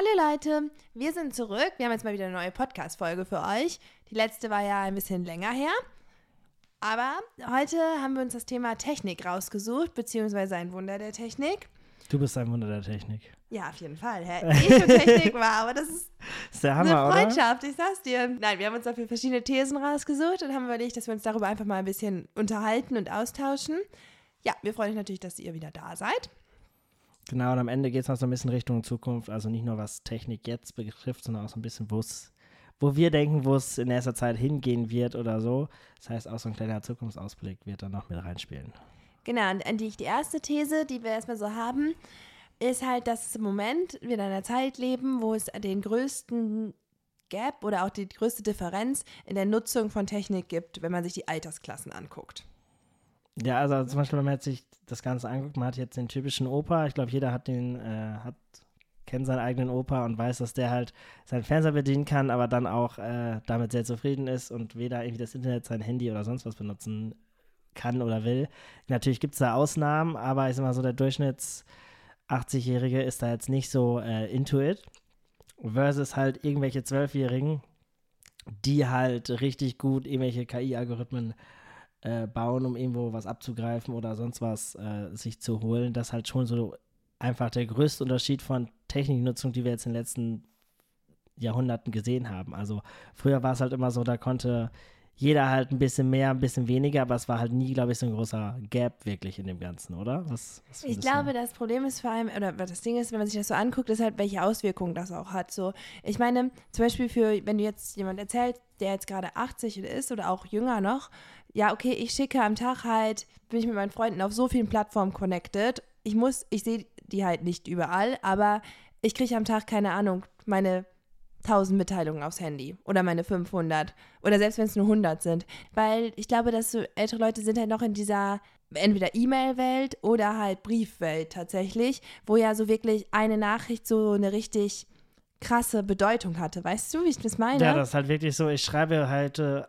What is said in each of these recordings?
Hallo Leute, wir sind zurück. Wir haben jetzt mal wieder eine neue Podcast-Folge für euch. Die letzte war ja ein bisschen länger her. Aber heute haben wir uns das Thema Technik rausgesucht, beziehungsweise ein Wunder der Technik. Du bist ein Wunder der Technik. Ja, auf jeden Fall. Hä? Ich und Technik war, aber das ist, ist der Hammer, eine Freundschaft, oder? ich sag's dir. Nein, wir haben uns dafür verschiedene Thesen rausgesucht und haben überlegt, dass wir uns darüber einfach mal ein bisschen unterhalten und austauschen. Ja, wir freuen uns natürlich, dass ihr wieder da seid. Genau, und am Ende geht es noch so ein bisschen Richtung Zukunft. Also nicht nur was Technik jetzt betrifft, sondern auch so ein bisschen, wo wir denken, wo es in nächster Zeit hingehen wird oder so. Das heißt, auch so ein kleiner Zukunftsausblick wird dann noch mit reinspielen. Genau, und die, die erste These, die wir erstmal so haben, ist halt, dass im Moment wir in einer Zeit leben, wo es den größten Gap oder auch die größte Differenz in der Nutzung von Technik gibt, wenn man sich die Altersklassen anguckt. Ja, also zum Beispiel, wenn man jetzt sich das Ganze anguckt, man hat jetzt den typischen Opa, ich glaube, jeder hat den, äh, hat, kennt seinen eigenen Opa und weiß, dass der halt seinen Fernseher bedienen kann, aber dann auch äh, damit sehr zufrieden ist und weder irgendwie das Internet, sein Handy oder sonst was benutzen kann oder will. Natürlich gibt es da Ausnahmen, aber ich sag mal so, der Durchschnitts 80-Jährige ist da jetzt nicht so äh, into it. Versus halt irgendwelche Zwölfjährigen, die halt richtig gut irgendwelche KI-Algorithmen äh, bauen, um irgendwo was abzugreifen oder sonst was äh, sich zu holen. Das ist halt schon so einfach der größte Unterschied von Techniknutzung, die wir jetzt in den letzten Jahrhunderten gesehen haben. Also früher war es halt immer so, da konnte jeder halt ein bisschen mehr, ein bisschen weniger, aber es war halt nie, glaube ich, so ein großer Gap wirklich in dem Ganzen, oder? Was, was ich glaube, das Problem ist vor allem, oder das Ding ist, wenn man sich das so anguckt, ist halt, welche Auswirkungen das auch hat. So, ich meine, zum Beispiel für, wenn du jetzt jemand erzählt, der jetzt gerade 80 ist oder auch jünger noch, ja, okay, ich schicke am Tag halt, bin ich mit meinen Freunden auf so vielen Plattformen connected. Ich muss, ich sehe die halt nicht überall, aber ich kriege am Tag, keine Ahnung, meine 1000 Mitteilungen aufs Handy oder meine 500 oder selbst wenn es nur 100 sind. Weil ich glaube, dass so ältere Leute sind halt noch in dieser entweder E-Mail-Welt oder halt Briefwelt tatsächlich, wo ja so wirklich eine Nachricht so eine richtig krasse Bedeutung hatte. Weißt du, wie ich das meine? Ja, das ist halt wirklich so, ich schreibe halt äh,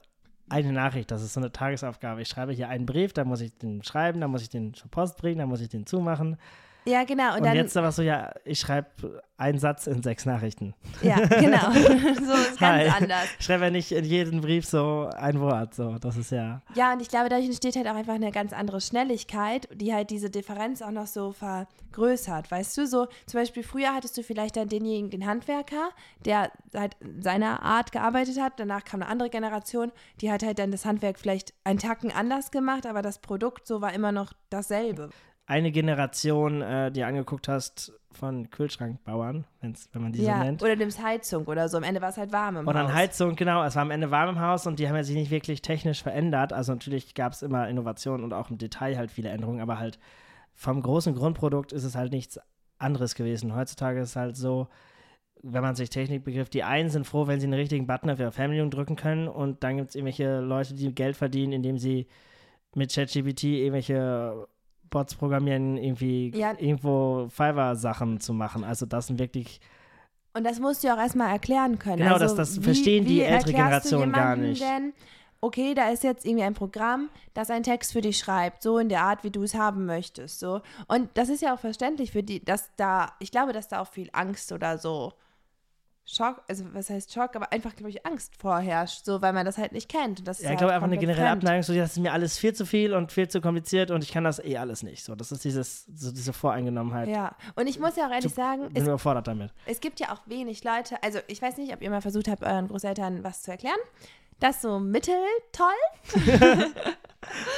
eine Nachricht, das ist so eine Tagesaufgabe. Ich schreibe hier einen Brief, dann muss ich den schreiben, dann muss ich den zur Post bringen, dann muss ich den zumachen. Ja, genau. Und, und dann, jetzt aber so, ja, ich schreibe einen Satz in sechs Nachrichten. Ja, genau. so ist ganz Hi. anders. Ich schreibe ja nicht in jedem Brief so ein Wort, so. Das ist ja. Ja, und ich glaube, dadurch entsteht halt auch einfach eine ganz andere Schnelligkeit, die halt diese Differenz auch noch so vergrößert. Weißt du, so zum Beispiel früher hattest du vielleicht dann denjenigen, den Handwerker, der halt seiner Art gearbeitet hat. Danach kam eine andere Generation, die hat halt dann das Handwerk vielleicht einen Tacken anders gemacht, aber das Produkt so war immer noch dasselbe eine Generation äh, dir angeguckt hast von Kühlschrankbauern, wenn's, wenn man die ja, so nennt. Oder nimmst Heizung oder so. Am Ende war es halt warm im und Haus. Und dann Heizung, genau. Es war am Ende warm im Haus und die haben ja sich nicht wirklich technisch verändert. Also natürlich gab es immer Innovationen und auch im Detail halt viele Änderungen, aber halt vom großen Grundprodukt ist es halt nichts anderes gewesen. Heutzutage ist es halt so, wenn man sich Technik begriff, die einen sind froh, wenn sie einen richtigen Button auf ihrer Fernbedienung drücken können und dann gibt es irgendwelche Leute, die Geld verdienen, indem sie mit ChatGPT irgendwelche Bots programmieren, irgendwie ja. irgendwo Fiverr-Sachen zu machen. Also das sind wirklich. Und das musst du auch erstmal erklären können. Genau, also, das, das wie, verstehen die ältere Generation gar nicht. Denn, okay, da ist jetzt irgendwie ein Programm, das einen Text für dich schreibt, so in der Art, wie du es haben möchtest. So. Und das ist ja auch verständlich für die, dass da, ich glaube, dass da auch viel Angst oder so Schock, also was heißt Schock, aber einfach, glaube ich, Angst vorherrscht, so, weil man das halt nicht kennt. Das ja, ich halt glaube einfach eine generelle fremd. Abneigung, so, das ist mir alles viel zu viel und viel zu kompliziert und ich kann das eh alles nicht. So, das ist dieses, so diese Voreingenommenheit. Ja, und ich muss ja auch ehrlich sagen, bin es, überfordert damit. Es gibt ja auch wenig Leute, also ich weiß nicht, ob ihr mal versucht habt, euren Großeltern was zu erklären. Das so mitteltoll.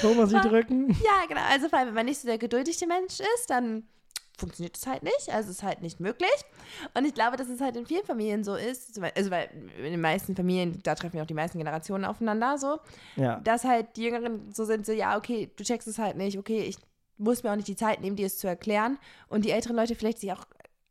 Wo man sie drücken. Ja, genau. Also vor allem, wenn man nicht so der geduldigste Mensch ist, dann funktioniert es halt nicht. Also es ist halt nicht möglich. Und ich glaube, dass es halt in vielen Familien so ist, also weil in den meisten Familien, da treffen ja auch die meisten Generationen aufeinander so, ja. dass halt die Jüngeren so sind, so, ja, okay, du checkst es halt nicht, okay, ich muss mir auch nicht die Zeit nehmen, dir es zu erklären. Und die älteren Leute vielleicht sich auch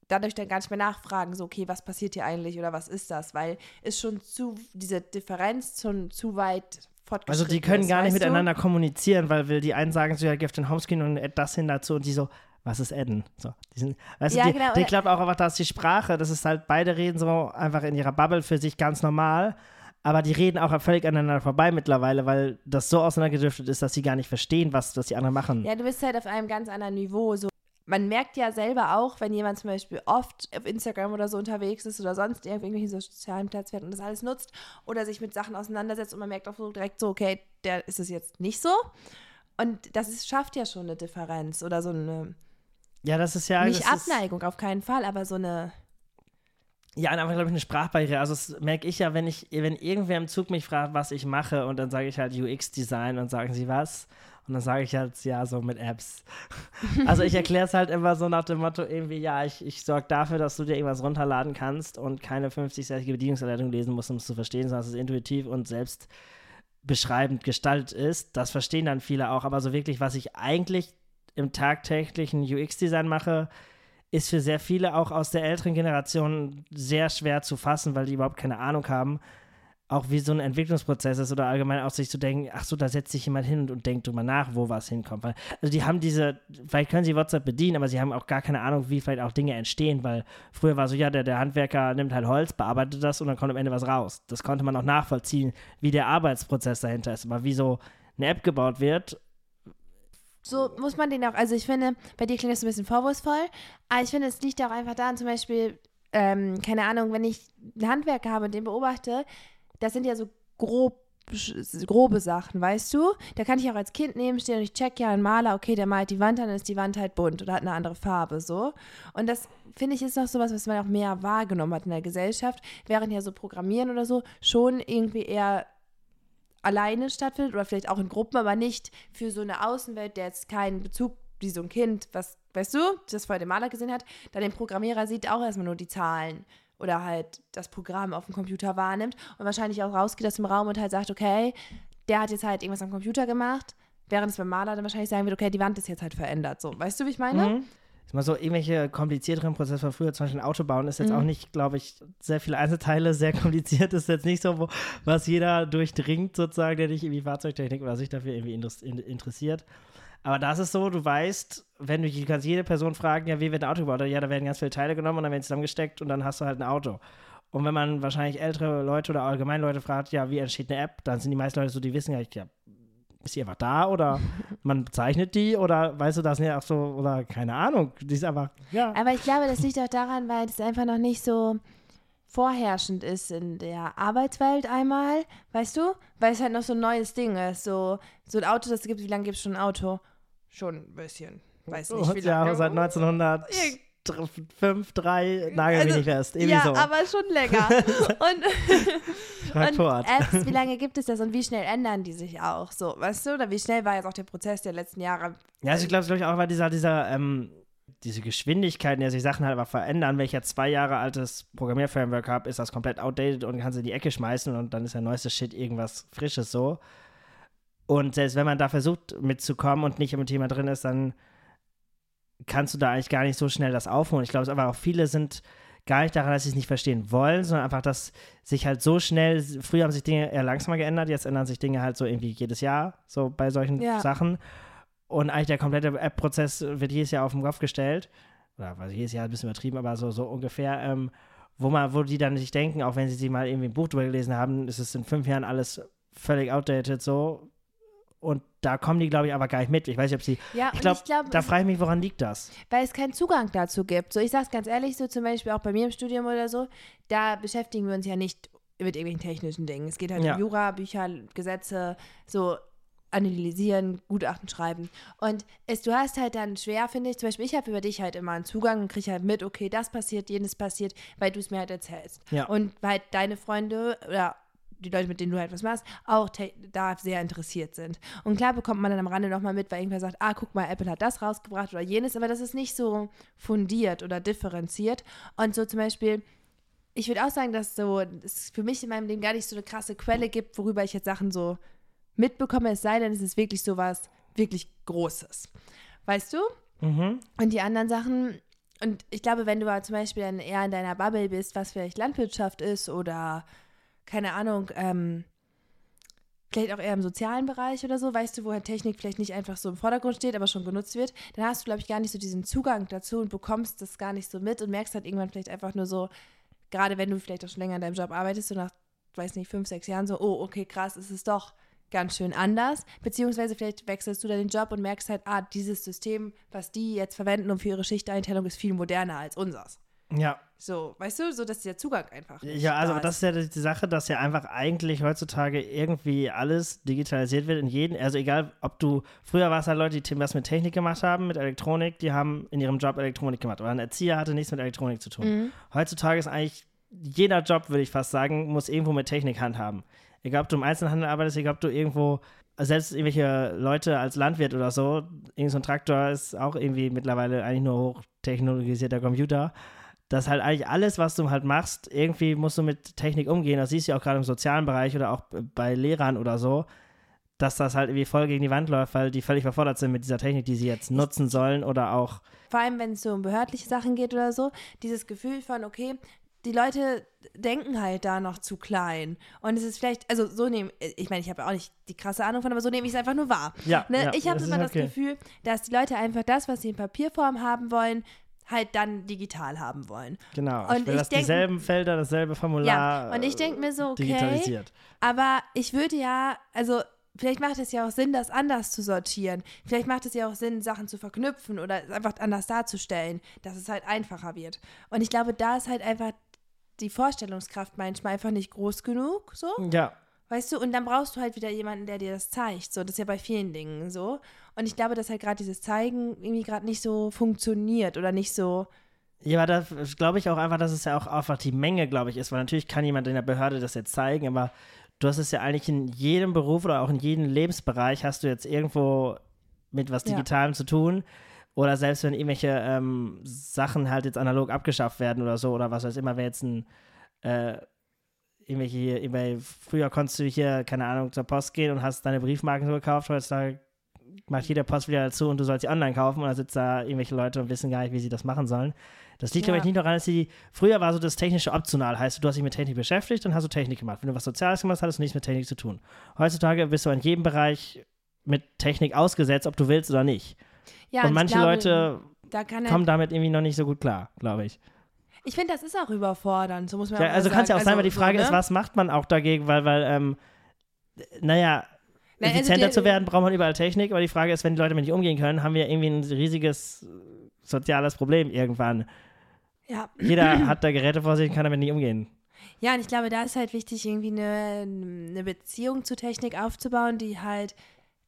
dadurch dann gar nicht mehr nachfragen, so, okay, was passiert hier eigentlich oder was ist das? Weil es schon zu, diese Differenz schon zu weit also die können gar nicht miteinander du? kommunizieren, weil will die einen sagen so, ja, gib den Homescreen und add das hin dazu und die so, was ist Adden? So, die sind, weißt ja, du, die, genau, die klappt auch einfach, dass die Sprache, das ist halt, beide reden so einfach in ihrer Bubble für sich ganz normal, aber die reden auch völlig aneinander vorbei mittlerweile, weil das so auseinandergedriftet ist, dass sie gar nicht verstehen, was, was die anderen machen. Ja, du bist halt auf einem ganz anderen Niveau, so man merkt ja selber auch, wenn jemand zum Beispiel oft auf Instagram oder so unterwegs ist oder sonst irgendwelchen sozialen Plattformen und das alles nutzt oder sich mit Sachen auseinandersetzt und man merkt auch so direkt so, okay, der ist es jetzt nicht so. Und das ist, schafft ja schon eine Differenz oder so eine. Ja, das ist ja. Nicht Abneigung, auf keinen Fall, aber so eine. Ja, einfach, glaube ich, eine Sprachbarriere. Also, das merke ich ja, wenn ich, wenn irgendwer im Zug mich fragt, was ich mache, und dann sage ich halt UX-Design und sagen sie was. Und dann sage ich halt, ja, so mit Apps. Also ich erkläre es halt immer so nach dem Motto, irgendwie, ja, ich, ich sorge dafür, dass du dir irgendwas runterladen kannst und keine 50-seitige Bedienungsanleitung lesen musst, um es zu verstehen, sondern dass es intuitiv und selbst beschreibend gestaltet ist. Das verstehen dann viele auch, aber so wirklich, was ich eigentlich im tagtäglichen UX-Design mache, ist für sehr viele auch aus der älteren Generation sehr schwer zu fassen, weil die überhaupt keine Ahnung haben, auch wie so ein Entwicklungsprozess ist oder allgemein auch sich zu denken, ach so, da setzt sich jemand hin und, und denkt drüber nach, wo was hinkommt. Weil, also die haben diese, vielleicht können sie WhatsApp bedienen, aber sie haben auch gar keine Ahnung, wie vielleicht auch Dinge entstehen, weil früher war so, ja, der, der Handwerker nimmt halt Holz, bearbeitet das und dann kommt am Ende was raus. Das konnte man auch nachvollziehen, wie der Arbeitsprozess dahinter ist. Aber wie so eine App gebaut wird, so muss man den auch, also ich finde, bei dir klingt das ein bisschen vorwurfsvoll, aber ich finde, es liegt auch einfach daran, zum Beispiel, ähm, keine Ahnung, wenn ich einen Handwerker habe und den beobachte, das sind ja so grob grobe Sachen, weißt du? Da kann ich auch als Kind nehmen, stehen und ich check ja einen Maler, okay, der malt die Wand, dann ist die Wand halt bunt oder hat eine andere Farbe, so. Und das, finde ich, ist noch sowas, was man auch mehr wahrgenommen hat in der Gesellschaft, während ja so Programmieren oder so schon irgendwie eher alleine stattfindet oder vielleicht auch in Gruppen, aber nicht für so eine Außenwelt, der jetzt keinen Bezug, wie so ein Kind, was, weißt du, das vorher den Maler gesehen hat, dann den Programmierer sieht auch erstmal nur die Zahlen oder halt das Programm auf dem Computer wahrnimmt und wahrscheinlich auch rausgeht aus dem Raum und halt sagt, okay, der hat jetzt halt irgendwas am Computer gemacht, während es beim Maler dann wahrscheinlich sagen wird, okay, die Wand ist jetzt halt verändert. So, weißt du, wie ich meine? Mhm. Mal so irgendwelche komplizierteren Prozesse von früher, zum Beispiel ein Auto bauen, ist jetzt mhm. auch nicht, glaube ich, sehr viele Einzelteile, sehr kompliziert, ist jetzt nicht so, wo, was jeder durchdringt, sozusagen, der dich irgendwie Fahrzeugtechnik oder sich dafür irgendwie interessiert. Aber das ist so, du weißt, wenn du, du kannst jede Person fragen, ja, wie wird ein Auto gebaut? Ja, da werden ganz viele Teile genommen und dann werden zusammengesteckt und dann hast du halt ein Auto. Und wenn man wahrscheinlich ältere Leute oder allgemein Leute fragt, ja, wie entsteht eine App, dann sind die meisten Leute so, die wissen ja, ja ist die einfach da oder man bezeichnet die oder weißt du, das sind ja auch so, oder keine Ahnung, die ist einfach, ja. Aber ich glaube, das liegt auch daran, weil es einfach noch nicht so vorherrschend ist in der Arbeitswelt einmal, weißt du? Weil es halt noch so ein neues Ding ist. So, so ein Auto, das gibt, wie lange gibt es schon ein Auto? Schon ein bisschen. Weiß nicht, wie lange. Ja, seit 1900. 5, 3, nagel also, mich nicht fest. Irgendwie ja, so. aber schon länger. und, und Apps, wie lange gibt es das und wie schnell ändern die sich auch? So, weißt du? Oder wie schnell war jetzt auch der Prozess der letzten Jahre? Ja, also ich glaube, glaub auch, weil dieser, dieser, ähm, diese Geschwindigkeit, in der sich Sachen halt einfach verändern. Wenn ich jetzt zwei Jahre altes Programmierframework habe, ist das komplett outdated und kann es in die Ecke schmeißen und dann ist der neueste Shit irgendwas Frisches so. Und selbst wenn man da versucht mitzukommen und nicht im Thema drin ist, dann kannst du da eigentlich gar nicht so schnell das aufholen. Ich glaube, es einfach auch viele sind gar nicht daran, dass sie es nicht verstehen wollen, sondern einfach, dass sich halt so schnell, früher haben sich Dinge eher langsamer geändert, jetzt ändern sich Dinge halt so irgendwie jedes Jahr, so bei solchen ja. Sachen. Und eigentlich der komplette App-Prozess wird jedes Jahr auf den Kopf gestellt. Oder also jedes Jahr ein bisschen übertrieben, aber so, so ungefähr. Ähm, wo man, wo die dann sich denken, auch wenn sie sich mal irgendwie ein Buch drüber gelesen haben, ist es in fünf Jahren alles völlig outdated so. Und da kommen die, glaube ich, aber gar nicht mit. Ich weiß nicht, ob sie. Ja, ich glaube, glaub, da frage ich mich, woran liegt das? Weil es keinen Zugang dazu gibt. So, ich sage es ganz ehrlich, so zum Beispiel auch bei mir im Studium oder so, da beschäftigen wir uns ja nicht mit irgendwelchen technischen Dingen. Es geht halt ja. um Jura, Bücher, Gesetze, so analysieren, Gutachten schreiben. Und es, du hast halt dann schwer, finde ich, zum Beispiel, ich habe über dich halt immer einen Zugang und kriege halt mit, okay, das passiert, jenes passiert, weil du es mir halt erzählst. Ja. Und weil deine Freunde oder die Leute, mit denen du halt was machst, auch da sehr interessiert sind. Und klar bekommt man dann am Rande nochmal mit, weil irgendwer sagt, ah, guck mal, Apple hat das rausgebracht oder jenes, aber das ist nicht so fundiert oder differenziert. Und so zum Beispiel, ich würde auch sagen, dass so es für mich in meinem Leben gar nicht so eine krasse Quelle gibt, worüber ich jetzt Sachen so mitbekomme, es sei denn, es ist wirklich so was wirklich Großes. Weißt du? Mhm. Und die anderen Sachen, und ich glaube, wenn du aber zum Beispiel dann eher in deiner Bubble bist, was vielleicht Landwirtschaft ist oder keine Ahnung, ähm, vielleicht auch eher im sozialen Bereich oder so, weißt du, wo halt Technik vielleicht nicht einfach so im Vordergrund steht, aber schon genutzt wird, dann hast du, glaube ich, gar nicht so diesen Zugang dazu und bekommst das gar nicht so mit und merkst halt irgendwann vielleicht einfach nur so, gerade wenn du vielleicht auch schon länger in deinem Job arbeitest, so nach, weiß nicht, fünf, sechs Jahren so, oh, okay, krass, ist es doch ganz schön anders. Beziehungsweise vielleicht wechselst du da den Job und merkst halt, ah, dieses System, was die jetzt verwenden, um für ihre Schichteinteilung, ist viel moderner als unseres. Ja. So, weißt du, so dass der Zugang einfach. Ja, also da das ist ja die Sache, dass ja einfach eigentlich heutzutage irgendwie alles digitalisiert wird in jedem, also egal, ob du, früher war es halt Leute, die was mit Technik gemacht haben, mit Elektronik, die haben in ihrem Job Elektronik gemacht, aber ein Erzieher hatte nichts mit Elektronik zu tun. Mhm. Heutzutage ist eigentlich jeder Job, würde ich fast sagen, muss irgendwo mit Technik handhaben. Egal, ob du im Einzelhandel arbeitest, egal, ob du irgendwo, selbst irgendwelche Leute als Landwirt oder so, irgend so ein Traktor ist auch irgendwie mittlerweile eigentlich nur hochtechnologisierter Computer. Das halt eigentlich alles, was du halt machst, irgendwie musst du mit Technik umgehen. Das siehst du ja auch gerade im sozialen Bereich oder auch bei Lehrern oder so, dass das halt irgendwie voll gegen die Wand läuft, weil die völlig überfordert sind mit dieser Technik, die sie jetzt nutzen sollen oder auch vor allem wenn es so um behördliche Sachen geht oder so, dieses Gefühl von, okay, die Leute denken halt da noch zu klein. Und es ist vielleicht, also so nehme ich meine, ich habe auch nicht die krasse Ahnung von, aber so nehme ich es einfach nur wahr. Ja, Ne? ja, ich habe immer ist das okay. Gefühl, dass die Leute einfach das, was sie in Papierform haben wollen, halt dann digital haben wollen. Genau, Und ich will, ich dass denk- dieselben Felder, dasselbe Formular Ja, und ich denke mir so, okay, digitalisiert. aber ich würde ja, also vielleicht macht es ja auch Sinn, das anders zu sortieren. Vielleicht macht es ja auch Sinn, Sachen zu verknüpfen oder es einfach anders darzustellen, dass es halt einfacher wird. Und ich glaube, da ist halt einfach die Vorstellungskraft manchmal einfach nicht groß genug, so. Ja, Weißt du, und dann brauchst du halt wieder jemanden, der dir das zeigt. So, das ist ja bei vielen Dingen so. Und ich glaube, dass halt gerade dieses Zeigen irgendwie gerade nicht so funktioniert oder nicht so. Ja, aber da glaube ich auch einfach, dass es ja auch einfach die Menge, glaube ich, ist, weil natürlich kann jemand in der Behörde das jetzt zeigen, aber du hast es ja eigentlich in jedem Beruf oder auch in jedem Lebensbereich hast du jetzt irgendwo mit was Ja. Digitalem zu tun. Oder selbst wenn irgendwelche ähm, Sachen halt jetzt analog abgeschafft werden oder so, oder was weiß immer, wenn jetzt ein äh, irgendwelche hier, irgendwelche, früher konntest du hier, keine Ahnung, zur Post gehen und hast deine Briefmarken so gekauft, heutzutage macht jeder Post wieder dazu und du sollst sie online kaufen und dann sitzen da irgendwelche Leute und wissen gar nicht, wie sie das machen sollen. Das liegt, Ja. glaube ich, nicht daran, dass sie, früher war so das technische optional, heißt, du hast dich mit Technik beschäftigt und hast du Technik gemacht. Wenn du was Soziales gemacht hast, hattest du nichts mit Technik zu tun. Heutzutage bist du in jedem Bereich mit Technik ausgesetzt, ob du willst oder nicht. Ja, und manche glaube, Leute da kann kommen halt, damit irgendwie noch nicht so gut klar, glaube ich. Ich finde, das ist auch überfordernd, so muss man Ja, auch also kann es ja auch sagen. sein, weil die Also, Frage so, ist, ne? was macht man auch dagegen, weil, weil, ähm, naja, Na, also effizienter der- zu werden, braucht man überall Technik, aber die Frage ist, wenn die Leute mit nicht umgehen können, haben wir irgendwie ein riesiges soziales Problem irgendwann. Ja. Jeder hat da Geräte vor sich und kann damit nicht umgehen. ja, und ich glaube, da ist halt wichtig, irgendwie eine, eine Beziehung zu Technik aufzubauen, die halt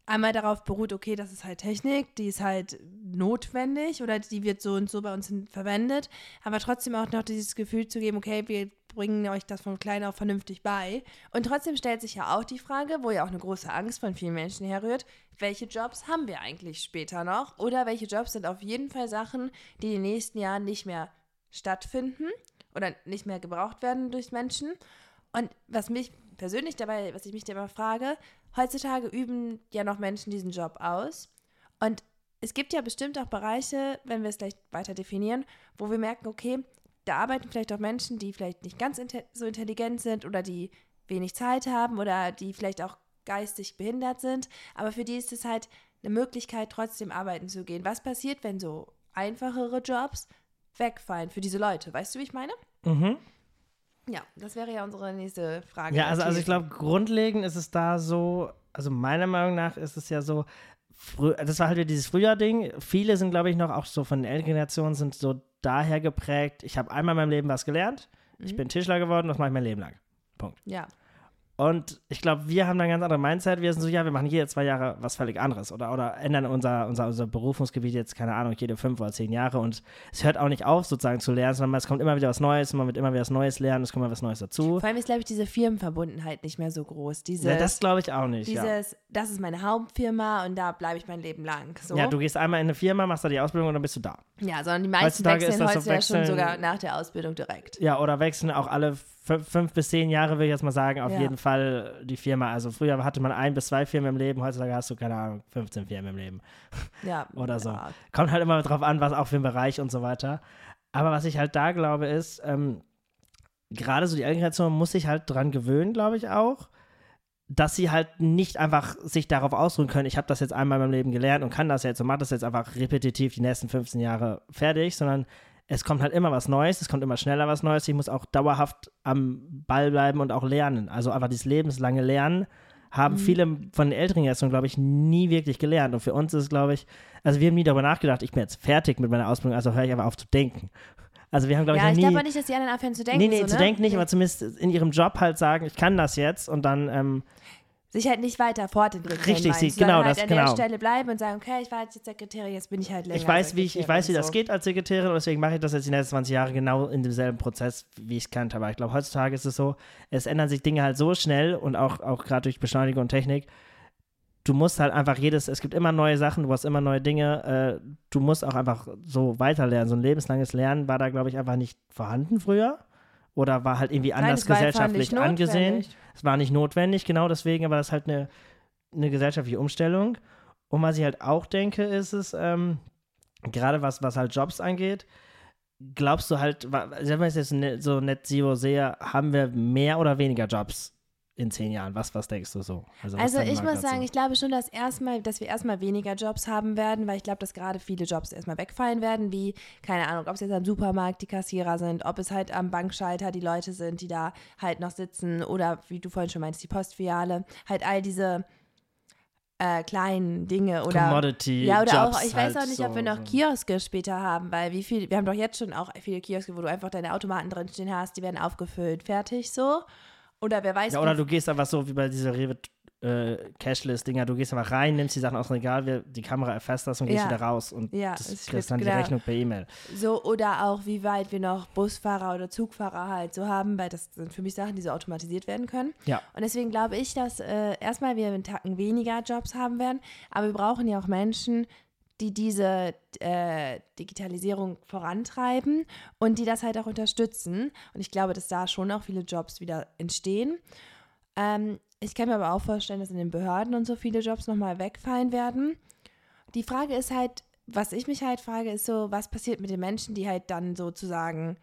einmal darauf beruht, okay, das ist halt Technik, die ist halt notwendig oder die wird so und so bei uns verwendet, aber trotzdem auch noch dieses Gefühl zu geben, okay, wir bringen euch das von klein auf vernünftig bei. Und trotzdem stellt sich ja auch die Frage, wo ja auch eine große Angst von vielen Menschen herrührt, welche Jobs haben wir eigentlich später noch oder welche Jobs sind auf jeden Fall Sachen, die in den nächsten Jahren nicht mehr stattfinden oder nicht mehr gebraucht werden durch Menschen. Und was mich persönlich dabei, was ich mich dabei frage, heutzutage üben ja noch Menschen diesen Job aus. Und es gibt ja bestimmt auch Bereiche, wenn wir es gleich weiter definieren, wo wir merken, okay, da arbeiten vielleicht auch Menschen, die vielleicht nicht ganz inte so intelligent sind oder die wenig Zeit haben oder die vielleicht auch geistig behindert sind. Aber für die ist es halt eine Möglichkeit, trotzdem arbeiten zu gehen. Was passiert, wenn so einfachere Jobs wegfallen für diese Leute? Weißt du, wie ich meine? Mhm. Ja, das wäre ja unsere nächste Frage. Ja, also, also ich glaube, grundlegend ist es da so, also meiner Meinung nach ist es ja so, das war halt wieder dieses Frühjahr-Ding. Viele sind, glaube ich, noch auch so von den älteren Generationen sind so daher geprägt, ich habe einmal in meinem Leben was gelernt, ich Mhm. bin Tischler geworden, das mache ich mein Leben lang. Ja, Und ich glaube, wir haben da ein ganz andere Mindset. Wir sind so, ja, wir machen jede zwei Jahre was völlig anderes oder, oder ändern unser, unser, unser Berufungsgebiet jetzt, keine Ahnung, jede fünf oder zehn Jahre. Und es hört auch nicht auf, sozusagen zu lernen, sondern es kommt immer wieder was Neues, man wird immer wieder was Neues lernen, es kommt immer was Neues dazu. vor allem ist, glaube ich, diese Firmenverbundenheit nicht mehr so groß. Dieses, Ja, das glaube ich auch nicht. Ja. dieses das ist meine Hauptfirma und da bleibe ich mein Leben lang. So. ja, du gehst einmal in eine Firma, machst da die Ausbildung und dann bist du da. Ja, sondern die meisten Heutzutage wechseln heute ja schon sogar nach der Ausbildung direkt. Ja, oder wechseln auch alle fünf, bis zehn Jahre, würde ich jetzt mal sagen, auf Ja. jeden Fall die Firma. Also früher hatte man ein bis zwei Firmen im Leben, heutzutage hast du, keine Ahnung, 15 Firmen im Leben. Ja, Oder so. Ja. Kommt halt immer drauf an, was auch für ein Bereich und so weiter. Aber was ich halt da glaube, ist, ähm, gerade so die Generation muss sich halt dran gewöhnen, glaube ich auch, dass sie halt nicht einfach sich darauf ausruhen können, ich habe das jetzt einmal in meinem Leben gelernt und kann das jetzt und mache das jetzt einfach repetitiv die nächsten 15 Jahre fertig, sondern es kommt halt immer was Neues, es kommt immer schneller was Neues. Ich muss auch dauerhaft am Ball bleiben und auch lernen. Also einfach dieses lebenslange Lernen haben Mhm. viele von den älteren Generationen, glaube ich, nie wirklich gelernt. Und für uns ist es, glaube ich, also wir haben nie darüber nachgedacht, ich bin jetzt fertig mit meiner Ausbildung, also höre ich aber auf zu denken. Also wir haben, glaube ja, ich, ich noch glaube nie. auch nicht, dass die anderen aufhören zu denken. nee, nee, so, zu ne? denken nicht, Nee. aber zumindest in ihrem Job halt sagen, ich kann das jetzt und dann, ähm, sich halt nicht weiter fortentwickeln. Richtig, sie- genau, halt das- an der genau. Stelle bleiben und sagen, okay, ich war jetzt Sekretärin, jetzt bin ich halt länger ich weiß, wie ich, ich weiß, wie das so. geht als Sekretärin und deswegen mache ich das jetzt die letzten 20 Jahre genau in demselben Prozess, wie ich es kannte. Aber ich glaube, heutzutage ist es so, es ändern sich Dinge halt so schnell und auch, auch gerade durch Beschleunigung und Technik. Du musst halt einfach jedes, es gibt immer neue Sachen, du hast immer neue Dinge, äh, du musst auch einfach so weiterlernen. So ein lebenslanges Lernen war da, glaube ich, einfach nicht vorhanden früher oder war halt irgendwie Nein, anders es einfach gesellschaftlich angesehen. Es war nicht notwendig, genau deswegen, aber das ist halt eine, eine gesellschaftliche Umstellung. Und was ich halt auch denke, ist es, ähm, gerade was, was halt Jobs angeht, glaubst du halt, wenn ich jetzt ne- so Net Zero sehe, haben wir mehr oder weniger Jobs in zehn Jahren? Was, was denkst du so? Also deine ich muss sagen, ich glaube schon, dass erstmal, dass wir erstmal weniger Jobs haben werden, weil ich glaube, dass gerade viele Jobs erstmal wegfallen werden, wie, keine Ahnung, ob es jetzt am Supermarkt die Kassierer sind, ob es halt am Bankschalter die Leute sind, die da halt noch sitzen oder wie du vorhin schon meinst, die Postfiliale, halt all diese äh, kleinen Dinge oder Commodity ja, oder Jobs auch, ich weiß halt auch nicht, ob so, wir noch so. Kioske später haben, weil wie viel, wir haben doch jetzt schon auch viele Kioske, wo du einfach deine Automaten drinstehen hast, die werden aufgefüllt, fertig so. Oder wer weiß, Ja, oder du gehst einfach so wie bei dieser Rewe äh, Cashless-Dinger, du gehst einfach rein, nimmst die Sachen aus dem Regal, die Kamera erfasst das und gehst Ja. wieder raus und Ja, das kriegst dann die genau. Rechnung per E-Mail. So, oder auch, wie weit wir noch Busfahrer oder Zugfahrer halt so haben, weil das sind für mich Sachen, die so automatisiert werden können. Ja. Und deswegen glaube ich, dass äh, erstmal wir einen Tacken weniger Jobs haben werden, aber wir brauchen ja auch Menschen, die diese äh, Digitalisierung vorantreiben und die das halt auch unterstützen. Und ich glaube, dass da schon auch viele Jobs wieder entstehen. Ähm, ich kann mir aber auch vorstellen, dass in den Behörden und so viele Jobs nochmal wegfallen werden. Die Frage ist halt, was ich mich halt frage, ist so, was passiert mit den Menschen, die halt dann sozusagen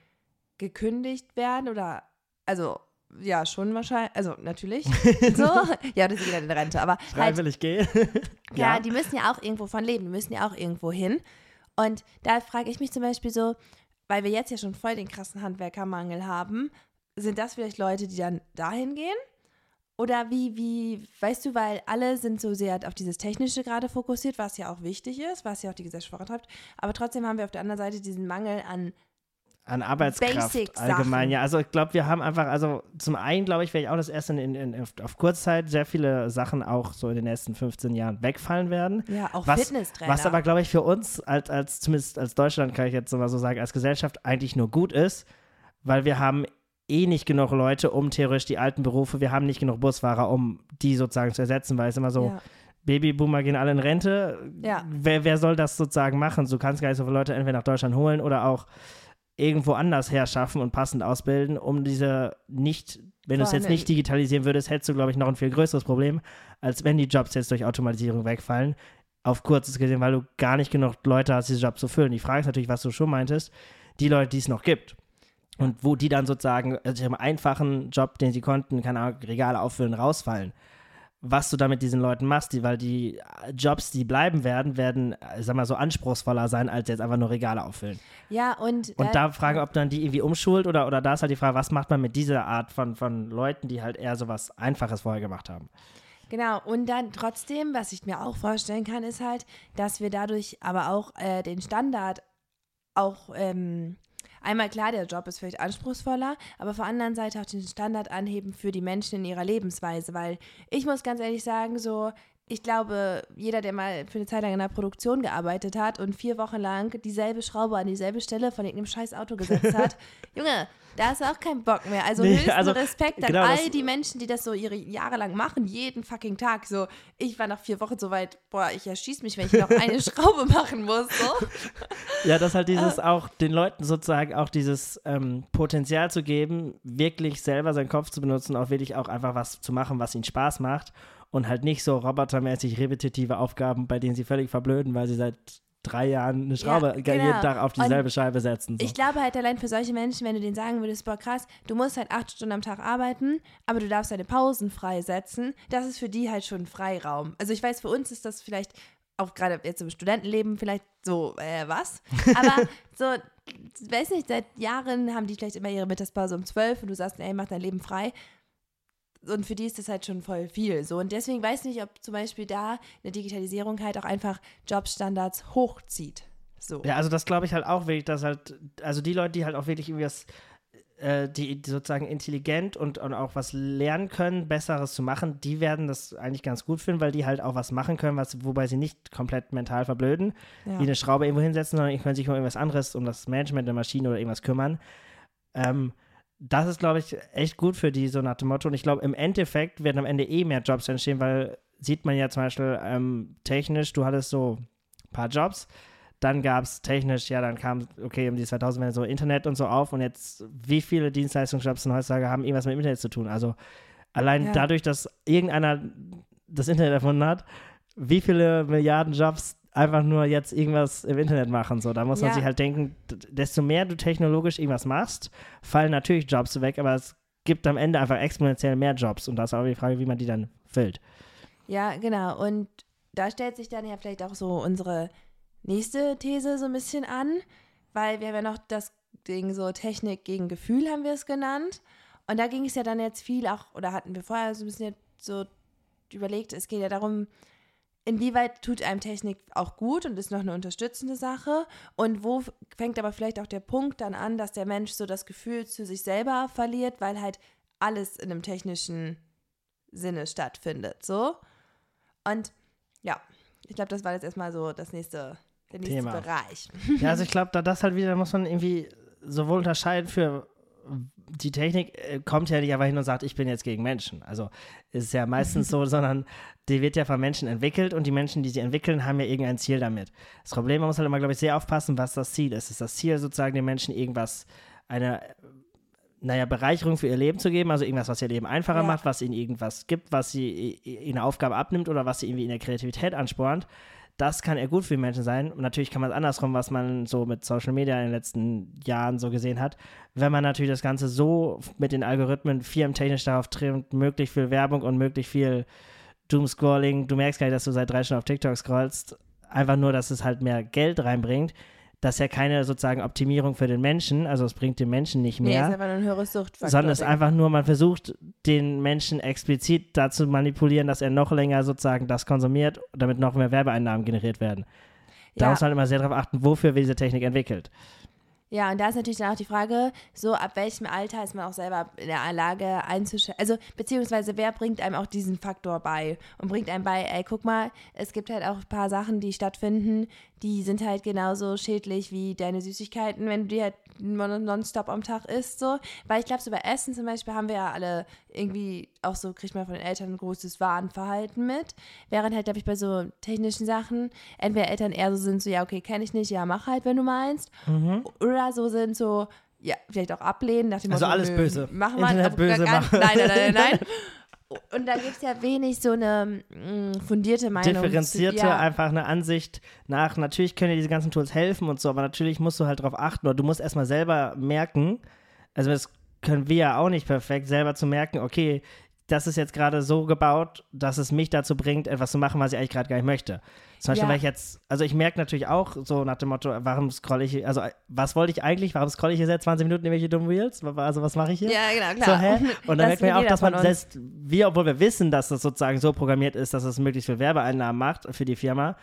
gekündigt werden oder, also, ja, schon wahrscheinlich, also natürlich, so, ja, das ist wieder in Rente, aber halt, Freiwillig gehen. ja, die müssen ja auch irgendwo von leben, die müssen ja auch irgendwo hin. Und da frage ich mich zum Beispiel so, weil wir jetzt ja schon voll den krassen Handwerkermangel haben, sind das vielleicht Leute, die dann dahin gehen? Oder wie, wie, weißt du, weil alle sind so sehr auf dieses Technische gerade fokussiert, was ja auch wichtig ist, was ja auch die Gesellschaft vorantreibt. Aber trotzdem haben wir auf der anderen Seite diesen Mangel an An Arbeitskraft Basic-Sachen. allgemein, ja. Also ich glaube, wir haben einfach, also zum einen glaube ich, werde ich auch das erste in, in, in, auf, auf Kurzzeit sehr viele Sachen auch so in den nächsten 15 Jahren wegfallen werden. ja, auch Was- Fitnesstrainer. Was aber, glaube ich, für uns, als, als zumindest als Deutschland, kann ich jetzt mal so sagen, als Gesellschaft eigentlich nur gut ist, weil wir haben eh nicht genug Leute, um theoretisch die alten Berufe, wir haben nicht genug Busfahrer, um die sozusagen zu ersetzen, weil es immer so, ja. Babyboomer gehen alle in Rente. Ja. Wer, wer soll das sozusagen machen? Du kannst gar nicht so viele Leute entweder nach Deutschland holen oder auch irgendwo anders herschaffen und passend ausbilden, um diese nicht, wenn du es jetzt nicht digitalisieren würdest, hättest du, glaube ich, noch ein viel größeres Problem, als wenn die Jobs jetzt durch Automatisierung wegfallen. Auf kurzes gesehen, weil du gar nicht genug Leute hast, diese Jobs zu füllen. Die Frage ist natürlich, was du schon meintest, die Leute, die es noch gibt. Und wo die dann sozusagen also im einfachen Job, den sie konnten, keine Ahnung, Regale auffüllen, rausfallen was du da mit diesen Leuten machst, die, weil die Jobs, die bleiben werden, werden, äh, sag mal, so anspruchsvoller sein, als jetzt einfach nur Regale auffüllen. ja, und, Und äh, da frage, ob dann die irgendwie umschult oder, oder da ist halt die Frage, was macht man mit dieser Art von, von Leuten, die halt eher so was Einfaches vorher gemacht haben. Genau, und dann trotzdem, was ich mir auch vorstellen kann, ist halt, dass wir dadurch aber auch äh, den Standard auch, ähm, einmal klar, der Job ist vielleicht anspruchsvoller, aber auf der anderen Seite auch den Standard anheben für die Menschen in ihrer Lebensweise, weil ich muss ganz ehrlich sagen, so, ich glaube, jeder, der mal für eine Zeit lang in der Produktion gearbeitet hat und vier Wochen lang dieselbe Schraube an dieselbe Stelle von irgendeinem scheiß Auto gesetzt hat, Junge, da hast du auch keinen Bock mehr. Also Nee, höchsten also, Respekt an genau, all das- die Menschen, die das so ihre Jahre lang machen, jeden fucking Tag. So, ich war nach vier Wochen so weit, boah, ich erschieß mich, wenn ich noch eine Schraube machen muss. So. Ja, das halt dieses Ah. auch, den Leuten sozusagen auch dieses ähm, Potenzial zu geben, wirklich selber seinen Kopf zu benutzen, auch wirklich auch einfach was zu machen, was ihnen Spaß macht und halt nicht so robotermäßig repetitive Aufgaben, bei denen sie völlig verblöden, weil sie seit drei Jahren eine Schraube Ja, ge- genau. jeden Tag auf Und dieselbe Scheibe setzen. So. Ich glaube halt allein für solche Menschen, wenn du denen sagen würdest, boah, krass, du musst halt acht Stunden am Tag arbeiten, aber du darfst deine Pausen freisetzen, das ist für die halt schon Freiraum. Also ich weiß, für uns ist das vielleicht auch gerade jetzt im Studentenleben vielleicht so, äh, was? Aber so, weiß nicht, seit Jahren haben die vielleicht immer ihre Mittagspause um zwölf und du sagst, ey, mach dein Leben frei. Und für die ist das halt schon voll viel. So. Und deswegen weiß ich nicht, ob zum Beispiel da eine Digitalisierung halt auch einfach Jobstandards hochzieht. So. Ja, also das glaube ich halt auch wirklich, dass halt, also die Leute, die halt auch wirklich irgendwie was, äh, die, die sozusagen intelligent und, und auch was lernen können, Besseres zu machen, die werden das eigentlich ganz gut finden, weil die halt auch was machen können, was, wobei sie nicht komplett mental verblöden, Ja. wie eine Schraube irgendwo hinsetzen, sondern die können sich um irgendwas anderes, um das Management der Maschine oder irgendwas kümmern. Ähm, das ist, glaube ich, echt gut für die, so nach dem Motto. Und ich glaube, im Endeffekt werden am Ende eh mehr Jobs entstehen, weil sieht man ja zum Beispiel ähm, technisch, du hattest so ein paar Jobs, dann gab es technisch, ja, dann kam, okay, um die 2000 Wende so Internet und so auf und jetzt, wie viele Dienstleistungsjobs denn heutzutage haben irgendwas mit dem Internet zu tun? Also allein Ja. dadurch, dass irgendeiner das Internet erfunden hat, wie viele Milliarden Jobs einfach nur jetzt irgendwas im Internet machen. So, da muss man Ja. sich halt denken, desto mehr du technologisch irgendwas machst, fallen natürlich Jobs weg, aber es gibt am Ende einfach exponentiell mehr Jobs und da ist auch die Frage, wie man die dann füllt. Ja, genau. Und da stellt sich dann ja vielleicht auch so unsere nächste These so ein bisschen an, weil wir haben ja noch das Ding so Technik gegen Gefühl haben wir es genannt. Und da ging es ja dann jetzt viel auch, oder hatten wir vorher so ein bisschen so überlegt, es geht ja darum, inwieweit tut einem Technik auch gut und ist noch eine unterstützende Sache und wo fängt aber vielleicht auch der Punkt dann an, dass der Mensch so das Gefühl zu sich selber verliert, weil halt alles in einem technischen Sinne stattfindet, so. Und ja, ich glaube, das war jetzt erstmal so das nächste, der nächste Thema. Bereich. Ja, also ich glaube, da das halt wieder, da muss man irgendwie sowohl unterscheiden für die Technik äh, kommt ja nicht einfach hin und sagt, ich bin jetzt gegen Menschen. Also ist ja meistens so, sondern die wird ja von Menschen entwickelt und die Menschen, die sie entwickeln, haben ja irgendein Ziel damit. Das Problem, man muss halt immer, glaube ich, sehr aufpassen, was das Ziel ist. Ist das Ziel sozusagen den Menschen irgendwas, eine, naja, Bereicherung für ihr Leben zu geben, also irgendwas, was ihr Leben einfacher Ja. macht, was ihnen irgendwas gibt, was sie ihnen eine Aufgabe abnimmt oder was sie irgendwie in der Kreativität anspornt. Das kann eher gut für die Menschen sein. Und natürlich kann man es andersrum, was man so mit Social Media in den letzten Jahren so gesehen hat. Wenn man natürlich das Ganze so mit den Algorithmen firmentechnisch darauf trimmt, möglichst viel Werbung und möglichst viel Doomscrolling. Du merkst gar nicht, dass du seit drei Stunden auf TikTok scrollst. Einfach nur, dass es halt mehr Geld reinbringt. Das ist ja keine sozusagen Optimierung für den Menschen. Also es bringt den Menschen nicht Nee, mehr ist einfach nur ein höheres Suchtfaktor. sondern es ist einfach nur, man versucht, den Menschen explizit dazu manipulieren, dass er noch länger sozusagen das konsumiert, damit noch mehr Werbeeinnahmen generiert werden. Da ja. muss man halt immer sehr darauf achten, wofür wird diese Technik entwickelt. Ja, und da ist natürlich dann auch die Frage, so ab welchem Alter ist man auch selber in der Lage einzuschätzen, also beziehungsweise wer bringt einem auch diesen Faktor bei und bringt einem bei, ey, guck mal, es gibt halt auch ein paar Sachen, die stattfinden, die sind halt genauso schädlich wie deine Süßigkeiten, wenn du die halt non- nonstop am Tag isst, so. Weil ich glaube, so bei Essen zum Beispiel haben wir ja alle irgendwie auch so, kriegt man von den Eltern ein großes Warenverhalten mit. Während halt, glaube ich, bei so technischen Sachen entweder Eltern eher so sind, so, ja, okay, kenne ich nicht, ja, mach halt, wenn du meinst. Oder so sind so, ja, vielleicht auch ablehnen nach dem Also Motto, alles nö, böse. Mach mal, Internet böse gar- machen. Nein, nein, nein, nein. Und da gibt es ja wenig so eine mh, fundierte Meinung. Differenzierte, ja. einfach eine Ansicht nach, natürlich können dir diese ganzen Tools helfen und so, aber natürlich musst du halt darauf achten oder du musst erstmal selber merken, also das können wir ja auch nicht perfekt, selber zu merken, okay, das ist jetzt gerade so gebaut, dass es mich dazu bringt, etwas zu machen, was ich eigentlich gerade gar nicht möchte. Zum Beispiel, Ja. weil ich jetzt, also ich merke natürlich auch so nach dem Motto, warum scrolle ich, also was wollte ich eigentlich, warum scrolle ich hier seit 20 Minuten irgendwelche dummen Reels? Also was mache ich hier? Ja, genau, So, klar. hä? Und dann merkt man ja auch, dass man selbst, wir, obwohl wir wissen, dass das sozusagen so programmiert ist, dass es möglichst viel Werbeeinnahmen macht für die Firma,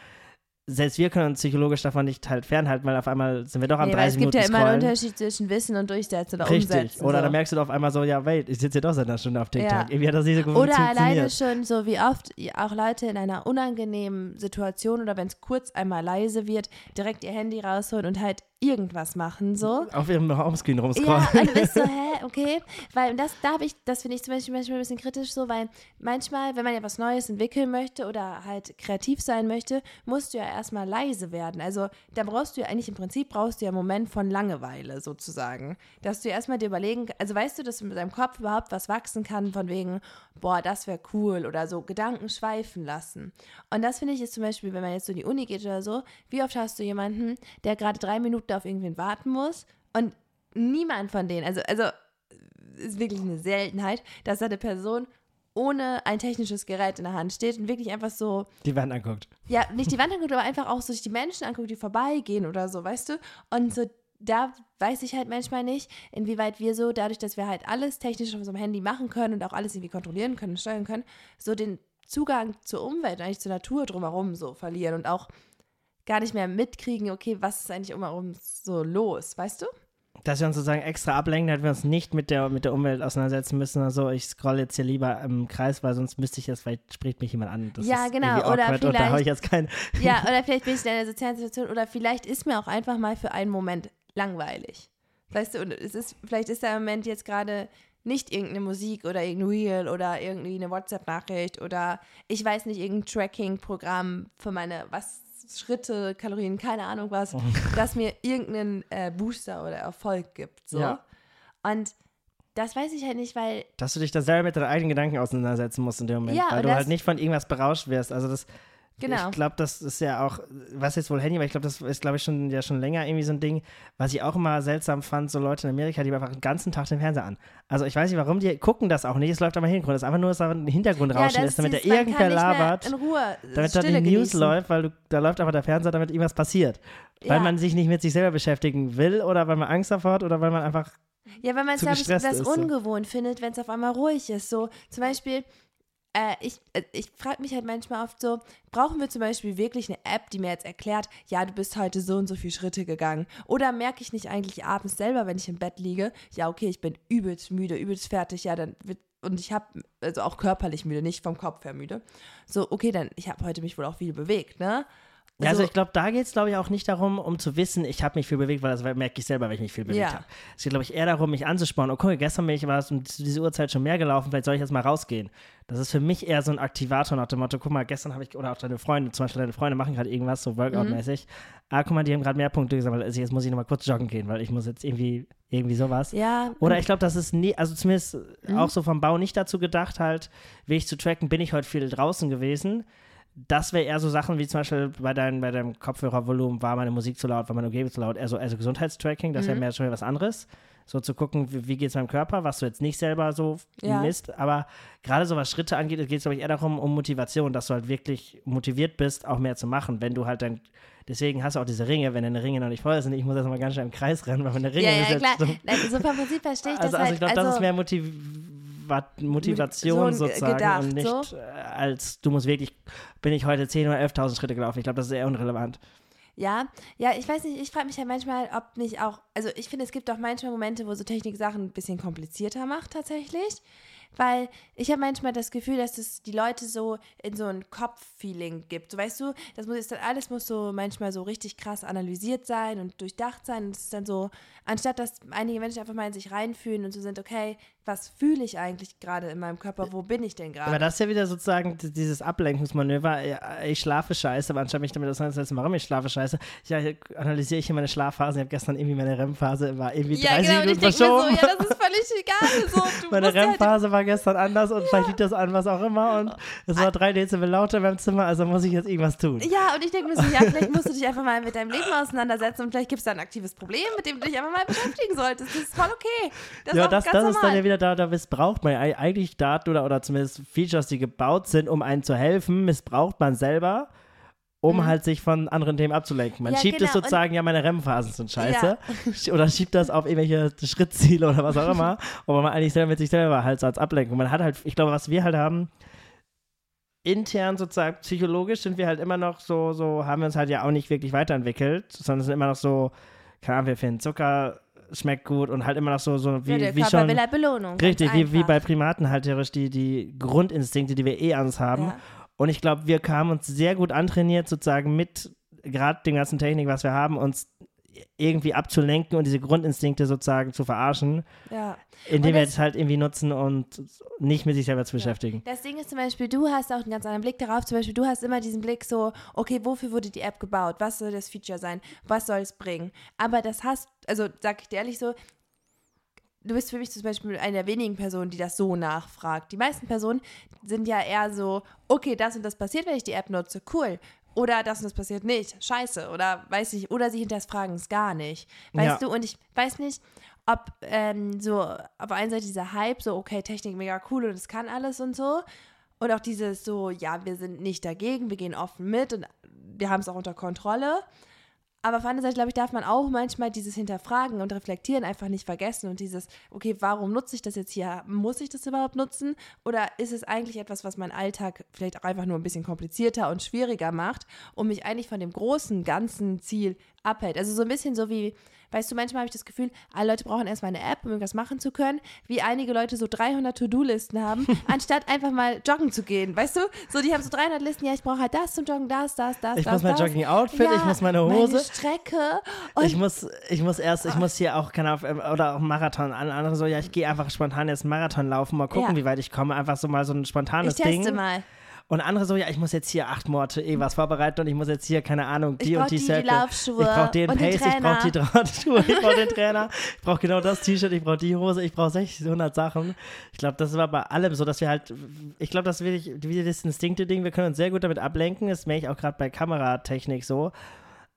selbst wir können uns psychologisch davon nicht halt fernhalten, weil auf einmal sind wir doch am Nee, weil es 30 gibt Minuten ja immer einen. Unterschied zwischen Wissen und Durchsetzen oder Richtig. Umsetzen. Oder so. dann merkst du auf einmal so, ja, wait, ich sitze hier doch seit einer Stunde auf TikTok. Ja. Irgendwie hat das nicht so gut Oder alleine schon so wie oft auch Leute in einer unangenehmen Situation oder wenn es kurz einmal leise wird, direkt ihr Handy rausholen und halt irgendwas machen so. Auf ihrem Homescreen rumscrollen. Ja, und du bist so, hä, okay. Weil das, da habe ich, das finde ich zum Beispiel manchmal ein bisschen kritisch so, weil manchmal, wenn man ja was Neues entwickeln möchte oder halt kreativ sein möchte, musst du ja erstmal leise werden. Also da brauchst du ja eigentlich im Prinzip brauchst du ja einen Moment von Langeweile sozusagen. Dass du erstmal dir überlegen, also weißt du, dass mit deinem Kopf überhaupt was wachsen kann, von wegen, boah, das wäre cool oder so Gedanken schweifen lassen. Und das finde ich jetzt zum Beispiel, wenn man jetzt so in die Uni geht oder so, wie oft hast du jemanden, der gerade drei Minuten auf irgendwen warten muss und niemand von denen, also, also ist wirklich eine Seltenheit, dass da eine Person ohne ein technisches Gerät in der Hand steht und wirklich einfach so, Die Wand anguckt. ja, nicht die Wand anguckt, aber einfach auch so sich die Menschen anguckt, die vorbeigehen oder so, weißt du? Und so da weiß ich halt manchmal nicht, inwieweit wir so, dadurch, dass wir halt alles technisch auf unserem Handy machen können und auch alles irgendwie kontrollieren können und steuern können, so den Zugang zur Umwelt, eigentlich zur Natur drumherum so verlieren und auch gar nicht mehr mitkriegen, okay, was ist eigentlich umherum so los, weißt du? Dass wir uns sozusagen extra ablenken, dass wir uns nicht mit der, mit der Umwelt auseinandersetzen müssen. Also ich scrolle jetzt hier lieber im Kreis, weil sonst müsste ich jetzt, vielleicht spricht mich jemand an. Das ja, genau. Oder vielleicht, da habe ich jetzt keinen. Ja, oder vielleicht bin ich in einer sozialen Situation oder vielleicht ist mir auch einfach mal für einen Moment langweilig. Weißt du, und es ist, vielleicht ist der Moment jetzt gerade nicht irgendeine Musik oder irgendein Reel oder irgendwie eine WhatsApp-Nachricht oder ich weiß nicht, irgendein Tracking-Programm für meine, was, Schritte, Kalorien, keine Ahnung was, oh. das mir irgendeinen äh, Booster oder Erfolg gibt. So. Ja. Und das weiß ich halt nicht, weil. Dass du dich da selber mit deinen eigenen Gedanken auseinandersetzen musst in dem Moment, ja, weil du halt nicht von irgendwas berauscht wirst. Also das, Genau. Ich glaube, das ist ja auch, was jetzt wohl Handy, aber ich glaube, das ist, glaube ich, schon, ja schon länger irgendwie so ein Ding, was ich auch immer seltsam fand, so Leute in Amerika, die einfach den ganzen Tag den Fernseher an. Also ich weiß nicht, warum, die gucken das auch nicht, es läuft aber im Hintergrund, es ist einfach nur, dass da ein Hintergrundrauschen ja, ist, damit da irgendwer labert, in Ruhe damit da die News genießen. läuft, weil du, da läuft einfach der Fernseher, damit irgendwas passiert. Ja. Weil man sich nicht mit sich selber beschäftigen will oder weil man Angst davor hat oder weil man einfach ja, weil man es, glaube ich, das ungewohnt so. findet, wenn es auf einmal ruhig ist. So, zum Beispiel, äh, ich, äh, ich frage mich halt manchmal oft so, brauchen wir zum Beispiel wirklich eine App, die mir jetzt erklärt, ja, du bist heute so und so viele Schritte gegangen? Oder merke ich nicht eigentlich abends selber, wenn ich im Bett liege, ja, okay, ich bin übelst müde, übelst fertig, ja, dann wird und ich habe also auch körperlich müde, nicht vom Kopf her müde. So, okay, dann ich habe heute mich wohl auch viel bewegt, ne? Ja, also, also ich glaube, da geht es, glaube ich, auch nicht darum, um zu wissen, ich habe mich viel bewegt, weil das merke ich selber, wenn ich mich viel bewegt ja. habe. Es geht, glaube ich, eher darum, mich anzuspornen. Okay, gestern bin ich war es um diese Uhrzeit schon mehr gelaufen, vielleicht soll ich jetzt mal rausgehen. Das ist für mich eher so ein Aktivator nach dem Motto, guck mal, gestern habe ich, oder auch deine Freunde, zum Beispiel deine Freunde machen gerade irgendwas, so Workout-mäßig. Mhm. Ah, guck mal, die haben gerade mehr Punkte gesammelt. Also jetzt muss ich nochmal kurz joggen gehen, weil ich muss jetzt irgendwie, irgendwie sowas. Ja. Oder ich glaube, das ist nie, also zumindest mhm. auch so vom Bau nicht dazu gedacht, halt, wie ich zu tracken, bin ich heute viel draußen gewesen das wäre eher so Sachen wie zum Beispiel bei, dein, bei deinem Kopfhörervolumen, war meine Musik zu laut, war meine Umgebung zu laut, also, also Gesundheitstracking, das mhm. wäre mehr schon was anderes. So zu gucken, wie, wie geht es meinem Körper, was du jetzt nicht selber so ja. misst. Aber gerade so was Schritte angeht, geht es, glaube ich, eher darum, um Motivation, dass du halt wirklich motiviert bist, auch mehr zu machen. Wenn du halt dein, deswegen hast du auch diese Ringe, wenn deine Ringe noch nicht voll sind. Ich muss erst mal ganz schnell im Kreis rennen, weil meine Ringe ja, ja, klar. So, so vom Prinzip verstehe ich also, das also, halt. ich glaube, also, das ist mehr Motiv Motivation so sozusagen gedacht, und nicht so? Äh, als du musst wirklich, bin ich heute 10.000 oder 11.000 Schritte gelaufen. Ich glaube, das ist eher unrelevant. Ja, ja, ich weiß nicht, ich frage mich halt manchmal, ob nicht auch, also ich finde, es gibt auch manchmal Momente, wo so Technik Sachen ein bisschen komplizierter macht tatsächlich. Weil ich habe manchmal das Gefühl, dass es die Leute so in so ein Kopffeeling gibt. So, weißt du, das muss jetzt dann alles muss so manchmal so richtig krass analysiert sein und durchdacht sein. Und es ist dann so, anstatt dass einige Menschen einfach mal in sich reinfühlen und so sind, okay, was fühle ich eigentlich gerade in meinem Körper? Wo bin ich denn gerade? Aber das ist ja wieder sozusagen dieses Ablenkungsmanöver. Ich schlafe scheiße, aber anstatt mich damit auseinanderzusetzen, warum ich schlafe scheiße, ja, analysiere ich hier meine Schlafphasen. Ich habe gestern irgendwie meine REM-Phase, war irgendwie ja, 30 genau, Minuten verschoben. So, ja, das ist völlig egal. So, meine REM-Phase halt war gestern anders und ja. vielleicht liegt das an was auch immer und es war drei Dezibel lauter in meinem Zimmer, also muss ich jetzt irgendwas tun. Ja, und ich denke mir so, ja, vielleicht musst du dich einfach mal mit deinem Leben auseinandersetzen und vielleicht gibt es da ein aktives Problem, mit dem du dich einfach mal beschäftigen solltest. Das ist voll okay. Das ja, ist das, das ist dann ja wieder da, da missbraucht man eigentlich Daten oder, oder zumindest Features, die gebaut sind, um einen zu helfen, missbraucht man selber um mhm. halt sich von anderen Themen abzulenken. Man ja, schiebt genau. es sozusagen, ja, meine REM-Phasen sind scheiße. Ja. Oder schiebt das auf irgendwelche Schrittziele oder was auch immer. aber man eigentlich selber mit sich selber halt so als Ablenkung. Man hat halt, ich glaube, was wir halt haben, intern sozusagen psychologisch sind wir halt immer noch so, so haben wir uns halt ja auch nicht wirklich weiterentwickelt, sondern sind immer noch so, Ahnung, wir finden Zucker schmeckt gut und halt immer noch so, so wie, ja, der wie Körper schon. Will halt Belohnung. Richtig, wie, wie bei Primaten halt theoretisch die, die Grundinstinkte, die wir eh ans haben. Ja. Und ich glaube, wir kamen uns sehr gut antrainiert, sozusagen mit gerade dem ganzen Technik, was wir haben, uns irgendwie abzulenken und diese Grundinstinkte sozusagen zu verarschen. Ja. Indem wir es halt irgendwie nutzen und nicht mit sich selber zu beschäftigen. Das Ding ist zum Beispiel, du hast auch einen ganz anderen Blick darauf. Zum Beispiel, du hast immer diesen Blick so, okay, wofür wurde die App gebaut? Was soll das Feature sein? Was soll es bringen? Aber das hast, also sag ich dir ehrlich so, du bist für mich zum Beispiel eine der wenigen Personen, die das so nachfragt. Die meisten Personen sind ja eher so, okay, das und das passiert, wenn ich die App nutze, cool. Oder das und das passiert nicht, scheiße. Oder weiß ich, oder sie hinterfragen es gar nicht. Weißt ja. du, und ich weiß nicht, ob ähm, so auf einer Seite dieser Hype, so, okay, Technik mega cool und es kann alles und so. Und auch dieses so, ja, wir sind nicht dagegen, wir gehen offen mit und wir haben es auch unter Kontrolle. Aber auf der anderen Seite, glaube ich, darf man auch manchmal dieses Hinterfragen und Reflektieren einfach nicht vergessen und dieses, okay, warum nutze ich das jetzt hier? Muss ich das überhaupt nutzen? Oder ist es eigentlich etwas, was meinen Alltag vielleicht auch einfach nur ein bisschen komplizierter und schwieriger macht und mich eigentlich von dem großen, ganzen Ziel abhält? Also so ein bisschen so wie, Weißt du, manchmal habe ich das Gefühl, alle Leute brauchen erstmal eine App, um irgendwas machen zu können, wie einige Leute so 300 To-Do-Listen haben, anstatt einfach mal joggen zu gehen. Weißt du, so die haben so 300 Listen, ja, ich brauche halt das zum Joggen, das, das, das, ich das, muss mein. Jogging-Outfit, Ja, ich muss meine Hose. Meine Strecke. Und Ich muss, ich muss erst, ich muss hier auch, keine Ahnung, oder auch Marathon an. Andere so, ja, ich gehe einfach spontan jetzt Marathon laufen, mal gucken, Ja. wie weit ich komme. Einfach so mal so ein spontanes ich teste Ding. mal. Und andere so, ja, ich muss jetzt hier acht Monate eh was vorbereiten und ich muss jetzt hier, keine Ahnung, die Ich und die die, Circle. Ich brauche den Pace, ich brauche die. Drahtschuhe, ich brauche den Trainer, ich brauche genau das T-Shirt, ich brauche die Hose, ich brauche 600 Sachen. Ich glaube, das war bei allem so, dass wir halt, ich glaube, das ist wirklich wie das Instinkte-Ding, wir können uns sehr gut damit ablenken, das merke ich auch gerade bei Kameratechnik so.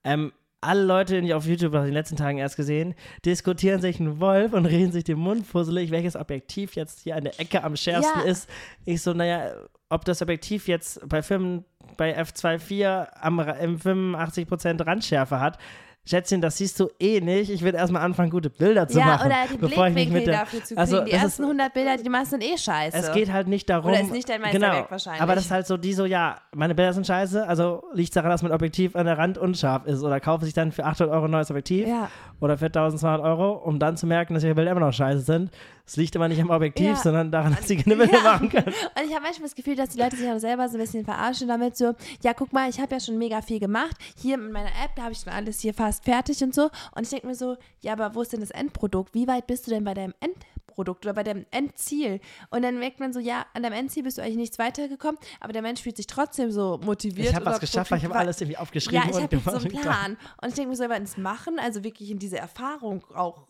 Ähm, alle Leute, die ich auf YouTube in den letzten Tagen erst gesehen, diskutieren sich einen Wolf und reden sich den Mund fusselig, welches Objektiv jetzt hier an der Ecke am schärfsten Ja. ist. Ich so, naja, ob das Objektiv jetzt bei Filmen bei F2.4 am, im 85% Randschärfe hat, Schätzchen, das siehst du eh nicht. Ich will erstmal anfangen, gute Bilder zu ja, machen. oder bevor ich mich Blickwinkel dafür zu kriegen. Also, die ersten ist- 100 Bilder, die meisten sind eh scheiße. es geht halt nicht darum. Oder ist nicht dein Meisterwerk genau, wahrscheinlich. Aber das ist halt so, die so, ja, meine Bilder sind scheiße, also liegt daran, dass mein Objektiv an der Rand unscharf ist. Oder kaufe sich dann für 800 Euro ein neues Objektiv ja. Oder für 1200 Euro, um dann zu merken, dass ihre Bilder immer noch scheiße sind. Es liegt immer nicht am Objektiv, Ja. sondern daran, dass sie keine Bilder Ja. machen können. Und ich habe manchmal das Gefühl, dass die Leute sich auch selber so ein bisschen verarschen damit so, ja, guck mal, ich habe ja schon mega viel gemacht. Hier mit meiner App, da habe ich schon alles hier fast fertig und so. Und ich denke mir so, ja, aber wo ist denn das Endprodukt? Wie weit bist du denn bei deinem Endprodukt oder bei deinem Endziel? Und dann merkt man so, ja, an deinem Endziel bist du eigentlich nichts weitergekommen, aber der Mensch fühlt sich trotzdem so motiviert. Ich habe was geschafft, weil ich habe alles irgendwie aufgeschrieben Ja, ich und habe so einen. Plan. Und ich denke mir so, wenn es machen, also wirklich in diese Erfahrung auch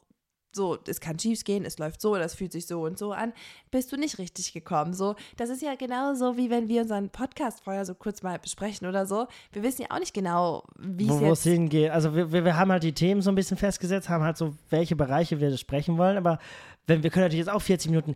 so, es kann schief gehen, es läuft so, das fühlt sich so und so an, bist du nicht richtig gekommen. So, das ist ja genauso wie wenn wir unseren Podcast vorher so kurz mal besprechen oder so. Wir wissen ja auch nicht genau, wie es wo es jetzt. hingeht. Also wir, wir, wir haben halt die Themen so ein bisschen festgesetzt, haben halt so, welche Bereiche wir sprechen wollen, aber wenn, wir können natürlich jetzt auch 40 Minuten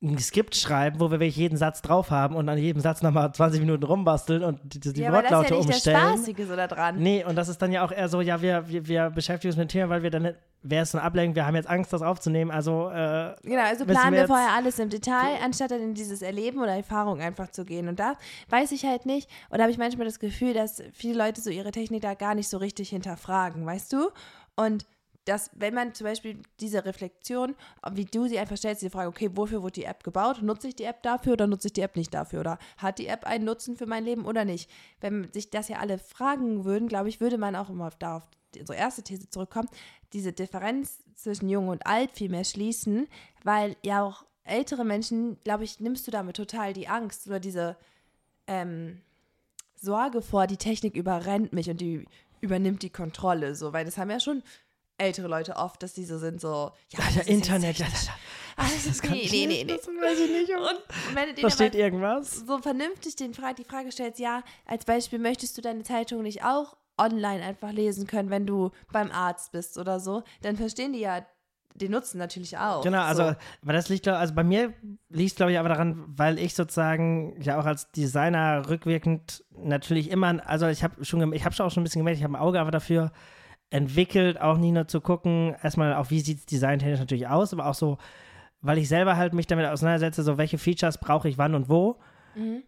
ein Skript schreiben, wo wir wirklich jeden Satz drauf haben und an jedem Satz nochmal 20 Minuten rumbasteln und die, die Ja, aber das ist Wortlaute ja nicht umstellen. das Spaßige so da dran. Nee, und das ist dann ja auch eher so, ja, wir, wir, wir beschäftigen uns mit dem Thema, weil wir dann, wäre es eine Ablenkung, wir haben jetzt Angst, das aufzunehmen, also äh, Genau, also planen wir wir vorher alles im Detail, anstatt dann in dieses Erleben oder Erfahrung einfach zu gehen. Und da weiß ich halt nicht, oder habe ich manchmal das Gefühl, dass viele Leute so ihre Technik da gar nicht so richtig hinterfragen, weißt du? Und dass, wenn man zum Beispiel diese Reflexion, wie du sie einfach stellst, diese Frage, okay, wofür wurde die App gebaut? Nutze ich die App dafür oder nutze ich die App nicht dafür? Oder hat die App einen Nutzen für mein Leben oder nicht? Wenn sich das ja alle fragen würden, glaube ich, würde man auch immer da auf unsere erste These zurückkommen, diese Differenz zwischen Jung und Alt viel mehr schließen, weil ja auch ältere Menschen, glaube ich, nimmst du damit total die Angst oder diese ähm, Sorge vor, die Technik überrennt mich und die übernimmt die Kontrolle, so, weil das haben ja schon ältere Leute oft, dass die so sind, so, ja, das ist Internet, ja, das, Ah, das ist, kann nee, ich nee, nee, nee. das weiß ich nicht. Und, wenn du Versteht aber irgendwas? so vernünftig den Fra die Frage stellst, ja, als Beispiel, möchtest du deine Zeitung nicht auch online einfach lesen können, wenn du beim Arzt bist oder so, dann verstehen die ja den Nutzen natürlich auch. Genau, also, so. aber das liegt, also bei mir liegt es, glaube ich, aber daran, weil ich sozusagen ja auch als Designer rückwirkend natürlich immer, also ich habe schon, ich habe schon auch schon ein bisschen gemerkt, ich habe ein Auge aber dafür entwickelt, auch nie nur zu gucken, erstmal auch, wie sieht es designtechnisch natürlich aus, aber auch so, weil ich selber halt mich damit auseinandersetze, so welche Features brauche ich wann und wo. Mhm.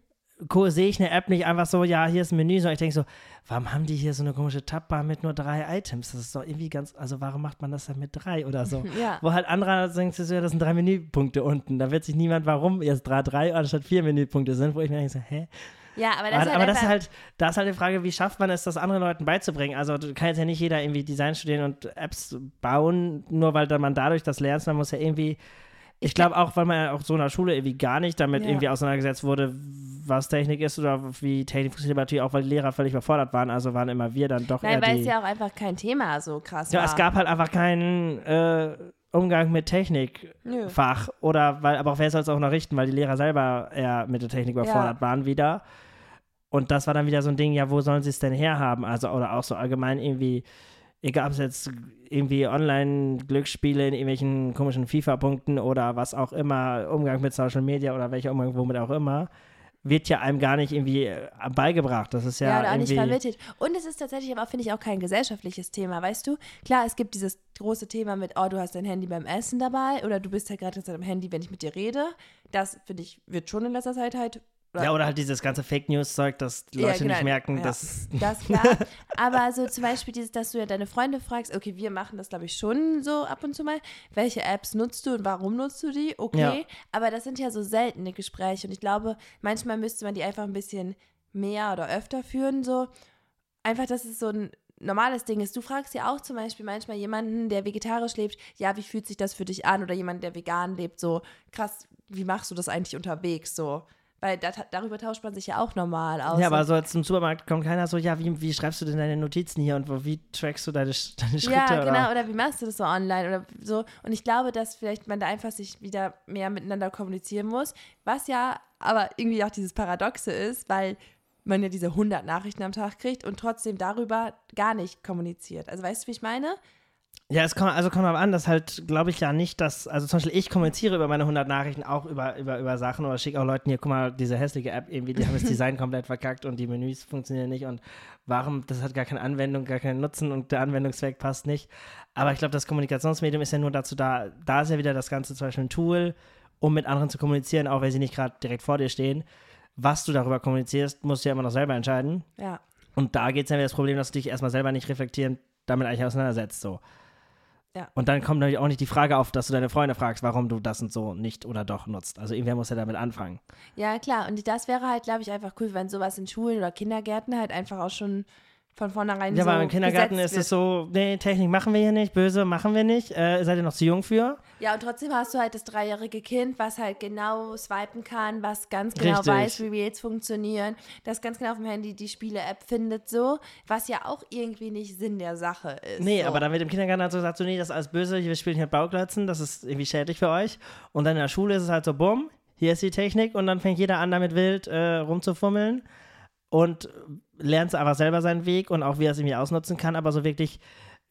Sehe ich eine App nicht einfach so, ja, hier ist ein Menü, sondern ich denke so, warum haben die hier so eine komische Tabbar mit nur drei Items? Das ist doch irgendwie ganz, also warum macht man das dann mit drei oder so? Ja. Wo halt andere denken, so, ja, das sind drei Menüpunkte unten. Da wird sich niemand, warum jetzt drei, drei anstatt vier Menüpunkte sind, wo ich mir denke, so, hä? ja, aber das aber ist halt aber das ist halt, da ist halt die Frage, wie schafft man es, das anderen Leuten beizubringen? Also du kann jetzt ja nicht jeder irgendwie Design studieren und Apps bauen, nur weil dann man dadurch das lernt, man muss ja irgendwie, ich glaube auch, weil man ja auch so in der Schule irgendwie gar nicht damit Ja. irgendwie auseinandergesetzt wurde, was Technik ist oder wie Technik funktioniert, aber natürlich auch, weil die Lehrer völlig überfordert waren, also waren immer wir dann doch Nein, eher weil die... es ja auch einfach kein Thema so krass ja, war. es gab halt einfach keinen äh, Umgang mit Technik Nö. Fach oder weil, aber auch wer soll es auch noch richten, weil die Lehrer selber eher mit der Technik überfordert waren wieder. Und das war dann wieder so ein Ding, ja, wo sollen sie es denn herhaben? Also, oder auch so allgemein irgendwie, egal ob es jetzt irgendwie Online-Glücksspiele in irgendwelchen komischen FIFA-Punkten oder was auch immer, Umgang mit Social Media oder welcher Umgang womit auch immer. wird ja einem gar nicht irgendwie äh, beigebracht. Das ist ja, Ja, oder auch nicht irgendwie. vermittelt. Und es ist tatsächlich aber, finde ich, auch kein gesellschaftliches Thema, weißt du? Klar, es gibt dieses große Thema mit, oh, du hast dein Handy beim Essen dabei oder du bist halt gerade am Handy, wenn ich mit dir rede. Das, finde ich, wird schon in letzter Zeit halt Ja, oder halt dieses ganze Fake News-Zeug, dass die Ja, Leute nicht genau. merken, Ja. dass. Das klar. Aber so zum Beispiel dieses, dass du ja deine Freunde fragst, okay, wir machen das, glaube ich, schon so ab und zu mal. Welche Apps nutzt du und warum nutzt du die? Okay. Ja. Aber das sind ja so seltene Gespräche und ich glaube, manchmal müsste man die einfach ein bisschen mehr oder öfter führen. So einfach, dass es so ein normales Ding ist. Du fragst ja auch zum Beispiel manchmal jemanden, der vegetarisch lebt, ja, wie fühlt sich das für dich an? Oder jemand, der vegan lebt, so krass, wie machst du das eigentlich unterwegs? So. Weil da, darüber tauscht man sich ja auch normal aus. Ja, aber so jetzt im Supermarkt kommt keiner so, ja, wie, wie schreibst du denn deine Notizen hier und wo, wie trackst du deine, deine Schritte? Ja, genau. Oder? Oder wie machst du das so online oder so? Und ich glaube, dass vielleicht man da einfach sich wieder mehr miteinander kommunizieren muss, was ja aber irgendwie auch dieses Paradoxe ist, weil man ja diese 100 Nachrichten am Tag kriegt und trotzdem darüber gar nicht kommuniziert. Also weißt du, wie ich meine? Ja, es kommt, also kommt aber an, dass halt, glaube ich ja nicht, dass, also zum Beispiel ich kommuniziere über meine 100 Nachrichten auch über, über, über Sachen oder schicke auch Leuten hier, guck mal, diese hässliche App, irgendwie, die haben das Design komplett verkackt und die Menüs funktionieren nicht und warum, das hat gar keine Anwendung, gar keinen Nutzen und der Anwendungszweck passt nicht. Aber ich glaube, das Kommunikationsmedium ist ja nur dazu da, da ist ja wieder das Ganze zum Beispiel ein Tool, um mit anderen zu kommunizieren, auch wenn sie nicht gerade direkt vor dir stehen. Was du darüber kommunizierst, musst du ja immer noch selber entscheiden. Ja. Und da geht es ja wieder das Problem, dass du dich erstmal selber nicht reflektieren, damit eigentlich auseinandersetzt. So. Ja. Und dann kommt natürlich auch nicht die Frage auf, dass du deine Freunde fragst, warum du das und so nicht oder doch nutzt. Also irgendwer muss ja damit anfangen. Ja, klar. Und das wäre halt, glaube ich, einfach cool, wenn sowas in Schulen oder Kindergärten halt einfach auch schon von vornherein Ja, so aber im Kindergarten ist es so, nee, Technik machen wir hier nicht, böse machen wir nicht, äh, seid ihr noch zu jung für? Ja, und trotzdem hast du halt das dreijährige Kind, was halt genau swipen kann, was ganz genau Richtig. weiß, wie Reels funktionieren, das ganz genau auf dem Handy die Spiele-App findet, so, was ja auch irgendwie nicht Sinn der Sache ist. Nee, so. aber dann wird im Kindergarten halt so gesagt, so, nee, das ist alles böse, wir spielen hier Bauklötzen, das ist irgendwie schädlich für euch. Und dann in der Schule ist es halt so, bumm, hier ist die Technik und dann fängt jeder an, damit wild äh, rumzufummeln und lernt einfach selber seinen Weg und auch, wie er es irgendwie ausnutzen kann, aber so wirklich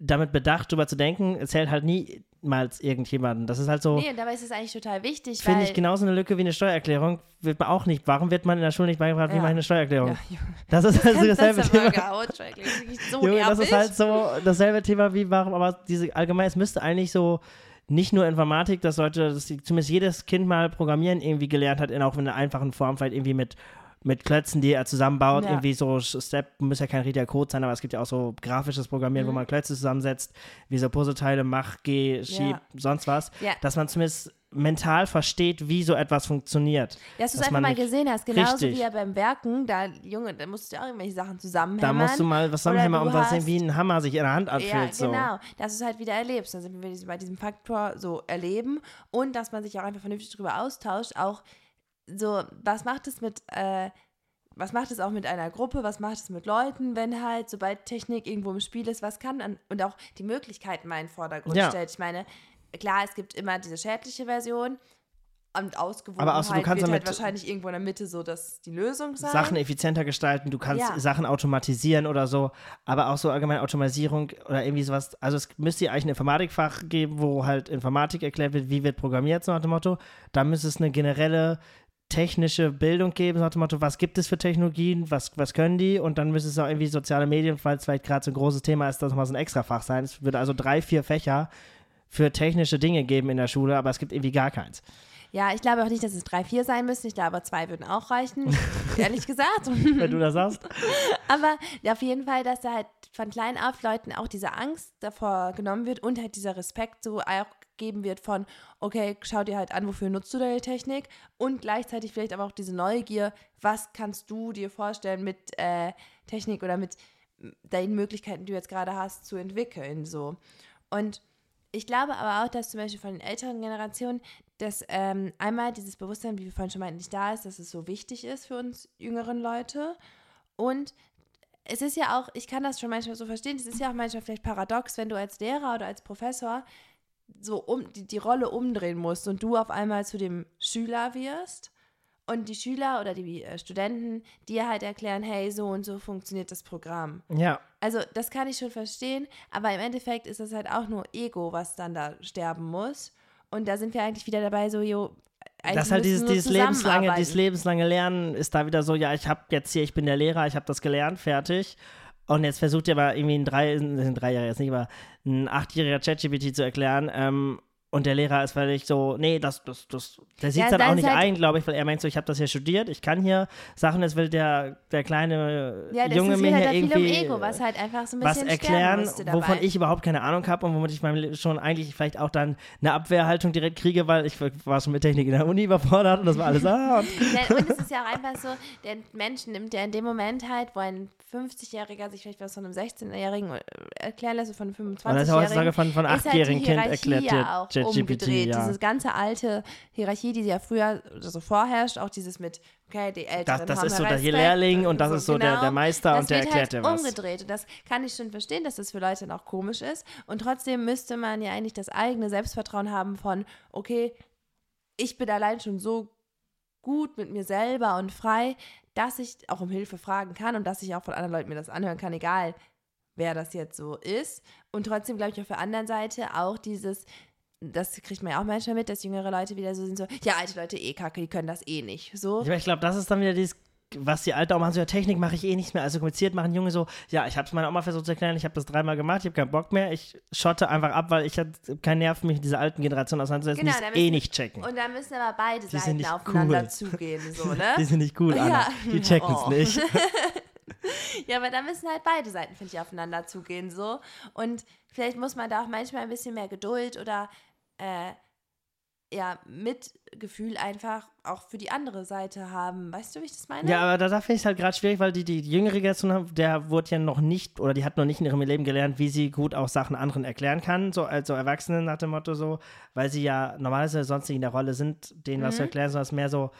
damit bedacht, drüber zu denken, erzählt halt niemals irgendjemanden. Das ist halt so, Nee, dabei ist es eigentlich total wichtig, finde ich, genauso eine Lücke wie eine Steuererklärung. Wird man auch nicht. Warum wird man in der Schule nicht beigebracht, wie Ja. mache ich eine Steuererklärung? Ja, Das ist also das dasselbe Thema. das ist so Junge, das halt so dasselbe Thema wie warum, aber diese allgemein, es müsste eigentlich so nicht nur Informatik, dass Leute, dass zumindest jedes Kind mal Programmieren irgendwie gelernt hat, in auch in einer einfachen Form, vielleicht irgendwie mit, mit Klötzen, die er zusammenbaut, Ja. irgendwie so Step, muss ja kein richtiger Code sein, aber es gibt ja auch so grafisches Programmieren, wo Mhm. man Klötze zusammensetzt, wie so Puzzleteile, mach, geh, schieb, Ja. sonst was, Ja. dass man zumindest mental versteht, wie so etwas funktioniert. Ja, dass du es einfach mal gesehen hast, genauso Richtig. wie ja beim Werken, da, Junge, da musst du ja auch irgendwelche Sachen Da zusammenhämmern. musst du mal was zusammenhämmern, um was wie ein Hammer sich in der Hand anfühlt. Ja, so. genau. Dass du es halt wieder erlebst. Da sind wir bei diesem Faktor so erleben und dass man sich auch einfach vernünftig darüber austauscht. Auch so, was macht es mit, äh, was macht es auch mit einer Gruppe, was macht es mit Leuten, wenn halt, sobald Technik irgendwo im Spiel ist, was kann an, und auch die Möglichkeiten mal in den Vordergrund Ja. stellt. Ich meine, klar, es gibt immer diese schädliche Version und Ausgewogenheit Aber auch so, du kannst halt damit wahrscheinlich irgendwo in der Mitte so das die Lösung sein. Sachen effizienter gestalten, du kannst Ja. Sachen automatisieren oder so, aber auch so allgemein Automatisierung oder irgendwie sowas. Also es müsste ja eigentlich ein Informatikfach geben, wo halt Informatik erklärt wird, wie wird programmiert, so nach dem Motto. Da müsste es eine generelle technische Bildung geben, so nach dem Motto, was gibt es für Technologien, was, was können die und dann müsste es auch irgendwie soziale Medien, es vielleicht gerade so ein großes Thema ist, das nochmal so ein Extrafach sein. Es würde also drei, vier Fächer für technische Dinge geben in der Schule, aber es gibt irgendwie gar keins. Ja, ich glaube auch nicht, dass es drei, vier sein müssen. Ich glaube, zwei würden auch reichen, ehrlich gesagt. Wenn du das sagst. Aber auf jeden Fall, dass da halt von klein auf Leuten auch diese Angst davor genommen wird und halt dieser Respekt so auch geben wird von, okay, schau dir halt an, wofür nutzt du deine Technik und gleichzeitig vielleicht aber auch diese Neugier, was kannst du dir vorstellen mit äh, Technik oder mit deinen Möglichkeiten, die du jetzt gerade hast, zu entwickeln, so. Und ich glaube aber auch, dass zum Beispiel von den älteren Generationen, dass ähm, einmal dieses Bewusstsein, wie wir vorhin schon meinten, nicht da ist, dass es so wichtig ist für uns jüngeren Leute. Und es ist ja auch, ich kann das schon manchmal so verstehen, es ist ja auch manchmal vielleicht paradox, wenn du als Lehrer oder als Professor so um die, die Rolle umdrehen musst und du auf einmal zu dem Schüler wirst und die Schüler oder die äh, Studenten dir halt erklären, hey, so und so funktioniert das Programm. Ja, Also das kann ich schon verstehen, aber im Endeffekt ist es halt auch nur Ego, was dann da sterben muss. Und da sind wir eigentlich wieder dabei, so, jo, das ist halt dieses, dieses, lebenslange, dieses lebenslange Lernen ist da wieder so, ja, ich habe jetzt hier, ich bin der Lehrer, ich habe das gelernt, fertig. Und jetzt versucht ihr aber irgendwie ein drei, ein Dreijähriger jetzt nicht, aber ein achtjähriger ChatGPT zu erklären. Ähm, und der Lehrer ist völlig so, nee, das, das, das, der sieht Ja, es dann das auch nicht halt- ein, glaube ich, weil er meint so, ich habe das hier studiert, ich kann hier Sachen, jetzt will der, der kleine Ja, das Junge ist mir wieder hier da viel um irgendwie Ego, was halt einfach so ein was bisschen erklären, müsste dabei. wovon ich überhaupt keine Ahnung habe und womit ich meinem Le- schon eigentlich vielleicht auch dann eine Abwehrhaltung direkt kriege, weil ich war schon mit Technik in der Uni überfordert und das war alles ah. Und und es ist ja auch einfach so, der Mensch nimmt ja in dem Moment halt, wo ein 50-Jähriger sich vielleicht was von einem 16-Jährigen erklären lässt, oder von einem Und das ist heutzutage 25-Jährigen. von, von ist halt die achtjährigen Kind erklärt dir ChatGPT. umgedreht. Ja. Diese ganze alte Hierarchie, die ja früher so vorherrscht, auch dieses mit, okay, die Älteren Das, das haben ist so mehr der Respekt Lehrling und das so, ist so der, genau. der Meister das und der wird erklärt halt was. umgedreht. Und das kann ich schon verstehen, dass das für Leute dann auch komisch ist. Und trotzdem müsste man ja eigentlich das eigene Selbstvertrauen haben von, okay, ich bin allein schon so gut mit mir selber und frei, dass ich auch um Hilfe fragen kann und dass ich auch von anderen Leuten mir das anhören kann, egal wer das jetzt so ist. Und trotzdem glaube ich auf der anderen Seite auch dieses, das kriegt man ja auch manchmal mit, dass jüngere Leute wieder so sind, so, ja, alte Leute eh kacke, die können das eh nicht. So. Ich, ich glaube, das ist dann wieder dieses, was die Alten auch machen, so ja, Technik mache ich eh nicht mehr. Also kompliziert machen Junge so, ja, ich habe es meiner Oma versucht zu erklären, ich habe das dreimal gemacht, ich habe keinen Bock mehr, ich schotte einfach ab, weil ich habe keinen Nerv, mich mit dieser alten Generation auseinanderzusetzen, Genau, die es eh nicht checken. Und da müssen aber beide Die Seiten aufeinander cool. zugehen, so, ne? Die sind nicht cool, Anna. Ja. Die checken es Oh. nicht. Ja, aber da müssen halt beide Seiten, finde ich, aufeinander zugehen, so. Und vielleicht muss man da auch manchmal ein bisschen mehr Geduld oder, äh, ja, Mitgefühl einfach auch für die andere Seite haben. Weißt du, wie ich das meine? Ja, aber da, da finde ich es halt gerade schwierig, weil die, die jüngere Generation, haben, der wurde ja noch nicht, oder die hat noch nicht in ihrem Leben gelernt, wie sie gut auch Sachen anderen erklären kann, so als so Erwachsene nach dem Motto so, weil sie ja normalerweise sonst nicht in der Rolle sind, denen was zu Mhm. erklären, sondern es mehr so,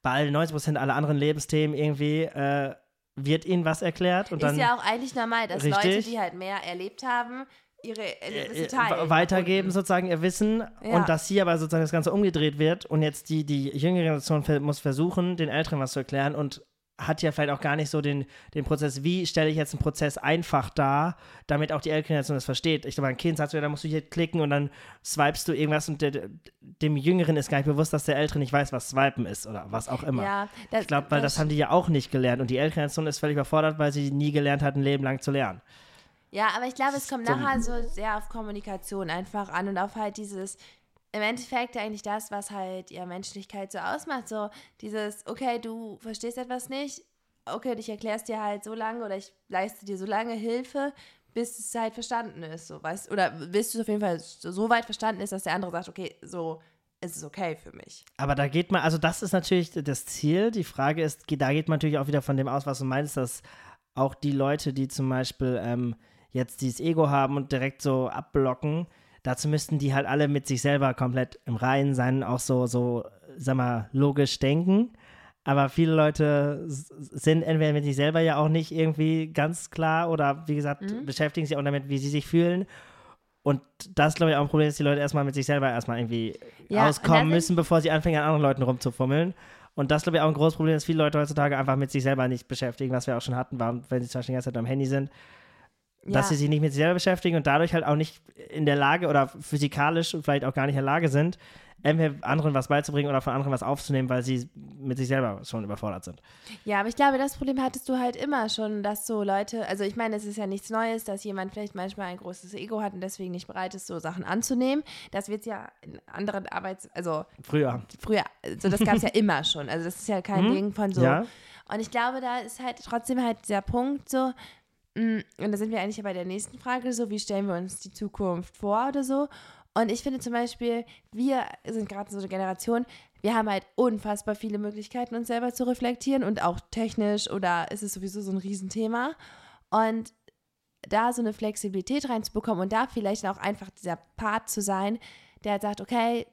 bei allen 90% aller anderen Lebensthemen irgendwie äh, wird ihnen was erklärt und dann ist ja auch eigentlich normal, dass Leute, Richtig. die halt mehr erlebt haben, ihre Erlebnisse äh, teilen. weitergeben, sozusagen ihr Wissen Ja. und dass hier aber sozusagen das Ganze umgedreht wird und jetzt die, die jüngere Generation muss versuchen, den Älteren was zu erklären und hat ja vielleicht auch gar nicht so den, den Prozess, wie stelle ich jetzt einen Prozess einfach dar, damit auch die ältere Generation das versteht. Ich glaube, ein Kind sagt so, ja, da musst du hier klicken und dann swipest du irgendwas und der, dem Jüngeren ist gar nicht bewusst, dass der Ältere nicht weiß, was swipen ist oder was auch immer. Ja, das, ich glaube, weil das haben die ja auch nicht gelernt und die ältere Generation ist völlig überfordert, weil sie nie gelernt hat, ein Leben lang zu lernen. Ja, aber ich glaube, es kommt nachher so sehr auf Kommunikation einfach an und auf halt dieses, im Endeffekt eigentlich das, was halt ja Menschlichkeit so ausmacht. So dieses, okay, du verstehst etwas nicht, okay, ich erkläre es dir halt so lange oder ich leiste dir so lange Hilfe, bis es halt verstanden ist. So, weißt, oder bis es auf jeden Fall so, weit verstanden ist, dass der andere sagt, okay, so ist es okay für mich. Aber da geht man, also das ist natürlich das Ziel. Die Frage ist, da geht man natürlich auch wieder von dem aus, was du meinst, dass auch die Leute, die zum Beispiel ähm, jetzt dieses Ego haben und direkt so abblocken, dazu müssten die halt alle mit sich selber komplett im Reinen sein, auch so, so, sag mal, logisch denken. Aber viele Leute sind entweder mit sich selber ja auch nicht irgendwie ganz klar oder wie gesagt, Mhm. beschäftigen sich auch damit, wie sie sich fühlen. Und das glaube ich, auch ein Problem, dass die Leute erstmal mit sich selber erstmal irgendwie Ja, auskommen müssen, bevor sie anfangen, an anderen Leuten rumzufummeln. Und das glaube ich, auch ein großes Problem, dass viele Leute heutzutage einfach mit sich selber nicht beschäftigen, was wir auch schon hatten, war, wenn sie zum Beispiel die ganze Zeit am Handy sind, dass Ja. sie sich nicht mit sich selber beschäftigen und dadurch halt auch nicht in der Lage oder physikalisch und vielleicht auch gar nicht in der Lage sind, entweder anderen was beizubringen oder von anderen was aufzunehmen, weil sie mit sich selber schon überfordert sind. Ja, aber ich glaube, das Problem hattest du halt immer schon, dass so Leute, also ich meine, es ist ja nichts Neues, dass jemand vielleicht manchmal ein großes Ego hat und deswegen nicht bereit ist, so Sachen anzunehmen. Das wird ja in anderen Arbeits-, also Früher. früher, also das gab es ja immer schon. Also das ist ja kein Mhm. Ding von so. Ja. Und ich glaube, da ist halt trotzdem halt dieser Punkt so, und da sind wir eigentlich ja bei der nächsten Frage so, wie stellen wir uns die Zukunft vor oder so. Und ich finde zum Beispiel, wir sind gerade so eine Generation, wir haben halt unfassbar viele Möglichkeiten, uns selber zu reflektieren und auch technisch oder ist es sowieso so ein Riesenthema. Und da so eine Flexibilität reinzubekommen und da vielleicht auch einfach dieser Part zu sein, der halt sagt, okay,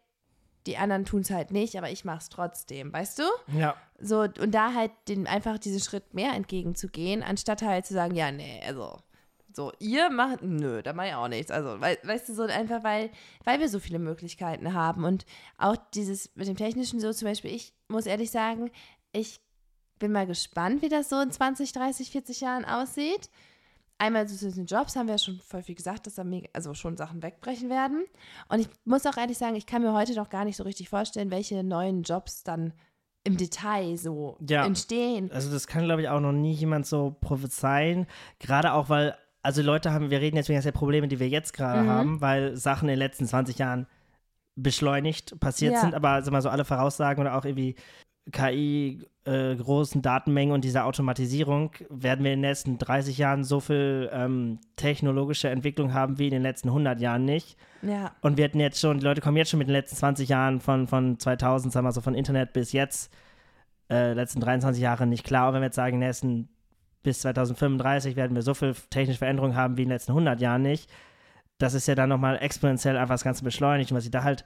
die anderen tun es halt nicht, aber ich mache es trotzdem, weißt du? Ja. So, und da halt den, einfach diesen Schritt mehr entgegenzugehen, anstatt halt zu sagen, ja, nee, also, so, ihr macht, nö, da mache ich auch nichts. Also, wei- weißt du, so einfach, weil, weil wir so viele Möglichkeiten haben und auch dieses mit dem Technischen so zum Beispiel, ich muss ehrlich sagen, ich bin mal gespannt, wie das so in 20, 30, 40 Jahren aussieht. Einmal so zu den Jobs haben wir ja schon voll viel gesagt, dass da mega, also schon Sachen wegbrechen werden. Und ich muss auch ehrlich sagen, ich kann mir heute noch gar nicht so richtig vorstellen, welche neuen Jobs dann im Detail so Ja. entstehen. Also das kann, glaube ich, auch noch nie jemand so prophezeien. Gerade auch, weil, also Leute haben, wir reden jetzt wegen der Probleme, die wir jetzt gerade Mhm. haben, weil Sachen in den letzten 20 Jahren beschleunigt passiert Ja. sind, aber sag mal so alle Voraussagen oder auch irgendwie KI, äh, großen Datenmengen und diese Automatisierung werden wir in den nächsten 30 Jahren so viel ähm, technologische Entwicklung haben wie in den letzten 100 Jahren nicht. Ja. Und wir hatten jetzt schon, die Leute kommen jetzt schon mit den letzten 20 Jahren von, von 2000, sagen wir so, von Internet bis jetzt, äh, letzten 23 Jahre nicht klar. Und wenn wir jetzt sagen, in den nächsten bis 2035 werden wir so viel technische Veränderungen haben wie in den letzten 100 Jahren nicht, das ist ja dann nochmal exponentiell einfach das Ganze beschleunigt. Und was ich da halt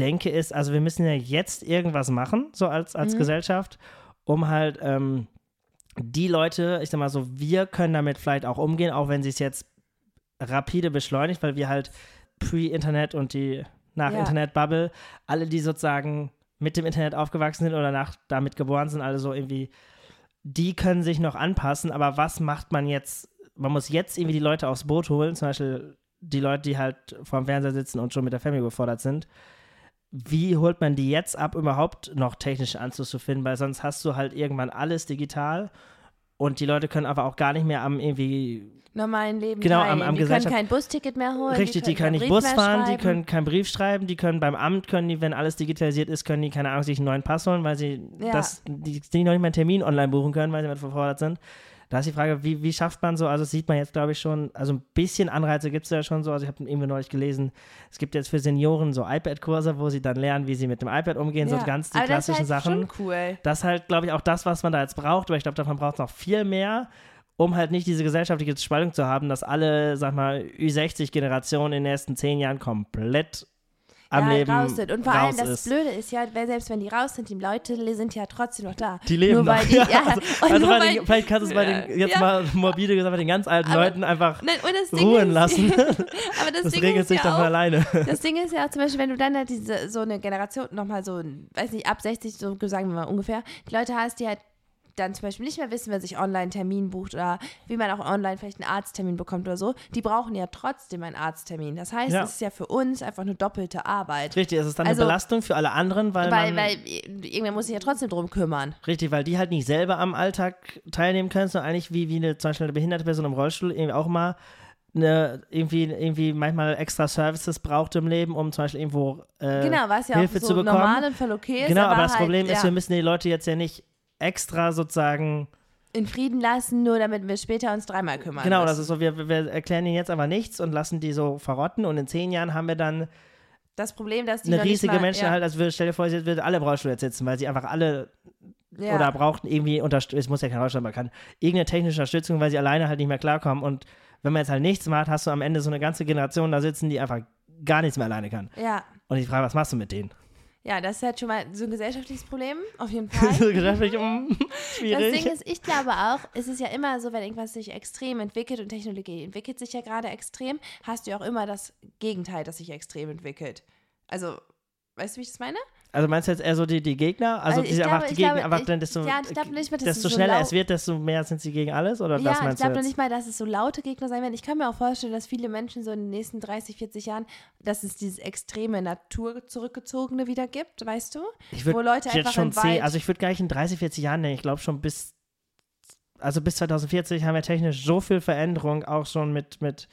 denke, ist, also wir müssen ja jetzt irgendwas machen, so als, als Mhm. Gesellschaft, um halt ähm, die Leute, ich sag mal so, wir können damit vielleicht auch umgehen, auch wenn sie es jetzt rapide beschleunigt, weil wir halt pre-Internet und die nach Ja. Internet-Bubble, alle, die sozusagen mit dem Internet aufgewachsen sind oder nach damit geboren sind, alle so irgendwie, die können sich noch anpassen, aber was macht man jetzt? Man muss jetzt irgendwie die Leute aufs Boot holen, zum Beispiel die Leute, die halt vorm Fernseher sitzen und schon mit der Family überfordert sind. Wie holt man die jetzt ab, überhaupt noch technische Anschluss zu finden? Weil sonst hast du halt irgendwann alles digital und die Leute können aber auch gar nicht mehr am irgendwie Normalen Leben Genau, am- teilnehmen. am die können Gesellschaft- kein Busticket mehr holen. Richtig, die können keinen nicht Brief Bus fahren, die können keinen Brief schreiben, die können beim Amt, können die, wenn alles digitalisiert ist, können die, keine Ahnung, sich einen neuen Pass holen, weil sie Ja. das, die, die noch nicht mal einen Termin online buchen können, weil sie damit verfordert sind. Da ist die Frage, wie, wie schafft man so, also das sieht man jetzt, glaube ich, schon, also ein bisschen Anreize gibt es ja schon so, also ich habe irgendwie neulich gelesen, es gibt jetzt für Senioren so iPad-Kurse, wo sie dann lernen, wie sie mit dem iPad umgehen, so Ja. ganz die Aber das ist klassischen halt Sachen. Schon cool. Das ist halt, glaube ich, auch das, was man da jetzt braucht, weil ich glaube, davon braucht es noch viel mehr, um halt nicht diese gesellschaftliche Spaltung zu haben, dass alle, sag mal, Ü60-Generationen in den nächsten zehn Jahren komplett am ja, Leben raus sind. Und vor allem das ist. Blöde ist ja, selbst wenn die raus sind, die Leute sind ja trotzdem noch da. Die leben nur noch. die, ja, also also weil, den, vielleicht kannst du es bei den, jetzt Ja. mal morbide gesagt, bei den ganz alten Aber- Leuten einfach Nein, ruhen ist, lassen. aber das, Das Ding regelt ist sich ja doch auch, alleine. Das Ding ist ja auch zum Beispiel, wenn du dann halt diese, so eine Generation nochmal so, weiß nicht, ab 60, so sagen wir mal ungefähr, die Leute hast, die halt dann zum Beispiel nicht mehr wissen, wer sich online einen Termin bucht oder wie man auch online vielleicht einen Arzttermin bekommt oder so, die brauchen ja trotzdem einen Arzttermin. Das heißt, Ja. es ist ja für uns einfach eine doppelte Arbeit. Richtig, es ist dann Also- eine Belastung für alle anderen, weil, Weil, man, weil irgendwer muss sich ja trotzdem drum kümmern. Richtig, weil die halt nicht selber am Alltag teilnehmen können, sondern eigentlich wie, wie eine zum Beispiel eine behinderte Person im Rollstuhl irgendwie auch mal eine, irgendwie, irgendwie manchmal extra Services braucht im Leben, um zum Beispiel irgendwo äh, genau, was ja Hilfe auch so zu bekommen. normal und voll okay ist. Genau, aber, aber das halt, Problem ist, ja, wir müssen die Leute jetzt ja nicht extra sozusagen. in Frieden lassen, nur damit wir später uns dreimal kümmern Genau, müssen. das ist so, wir, wir erklären ihnen jetzt aber nichts und lassen die so verrotten und in zehn Jahren haben wir dann das Problem, dass die eine riesige mal, Menschen ja, halt, als würde, stell dir vor, sie würde alle im Rollstuhl jetzt sitzen, weil sie einfach alle ja. oder brauchten irgendwie Unterstützung, es muss ja kein Rollstuhl, man kann irgendeine technische Unterstützung, weil sie alleine halt nicht mehr klarkommen und wenn man jetzt halt nichts macht, hast du am Ende so eine ganze Generation da sitzen, die einfach gar nichts mehr alleine kann. ja. Und ich frage, was machst du mit denen? Ja, das ist halt schon mal so ein gesellschaftliches Problem, auf jeden Fall. so geschäftlich, mm, Das schwierig. Ding ist, ich glaube auch, es ist ja immer so, wenn irgendwas sich extrem entwickelt und Technologie entwickelt sich ja gerade extrem, hast du ja auch immer das Gegenteil, das sich extrem entwickelt. Also, weißt du, wie ich das meine? Also meinst du jetzt eher so die, die Gegner? Also, Also ich die glaube- einfach die ich Gegner, glaube, einfach ich- dann desto, ja, ich glaube nicht mal, dass desto es so schneller es wird, desto mehr sind sie gegen alles? Oder ja, ich meinst glaube du noch nicht mal, dass es so laute Gegner sein werden. Ich kann mir auch vorstellen, dass viele Menschen so in den nächsten 30, 40 Jahren, dass es dieses extreme Natur zurückgezogene wieder gibt, weißt du? Ich wo würde Leute jetzt einfach schon sehen, also ich würde gar nicht in 30, 40 Jahren denken, ich glaube schon bis, also bis 2040 haben wir technisch so viel Veränderung, auch schon mit, mit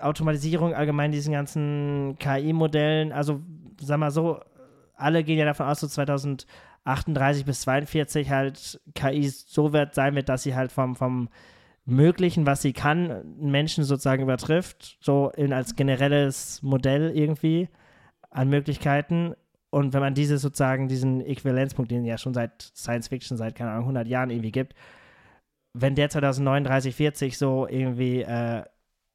Automatisierung, allgemein diesen ganzen KI-Modellen, also sag mal so, alle gehen ja davon aus, so 2038 bis 42 halt KI so weit sein wird, dass sie halt vom, vom Möglichen, was sie kann, Menschen sozusagen übertrifft, so in, als generelles Modell irgendwie an Möglichkeiten. Und wenn man diese sozusagen, diesen Äquivalenzpunkt, den ja schon seit Science Fiction, seit, keine Ahnung, 100 Jahren irgendwie gibt, wenn der 2039, 40 so irgendwie äh,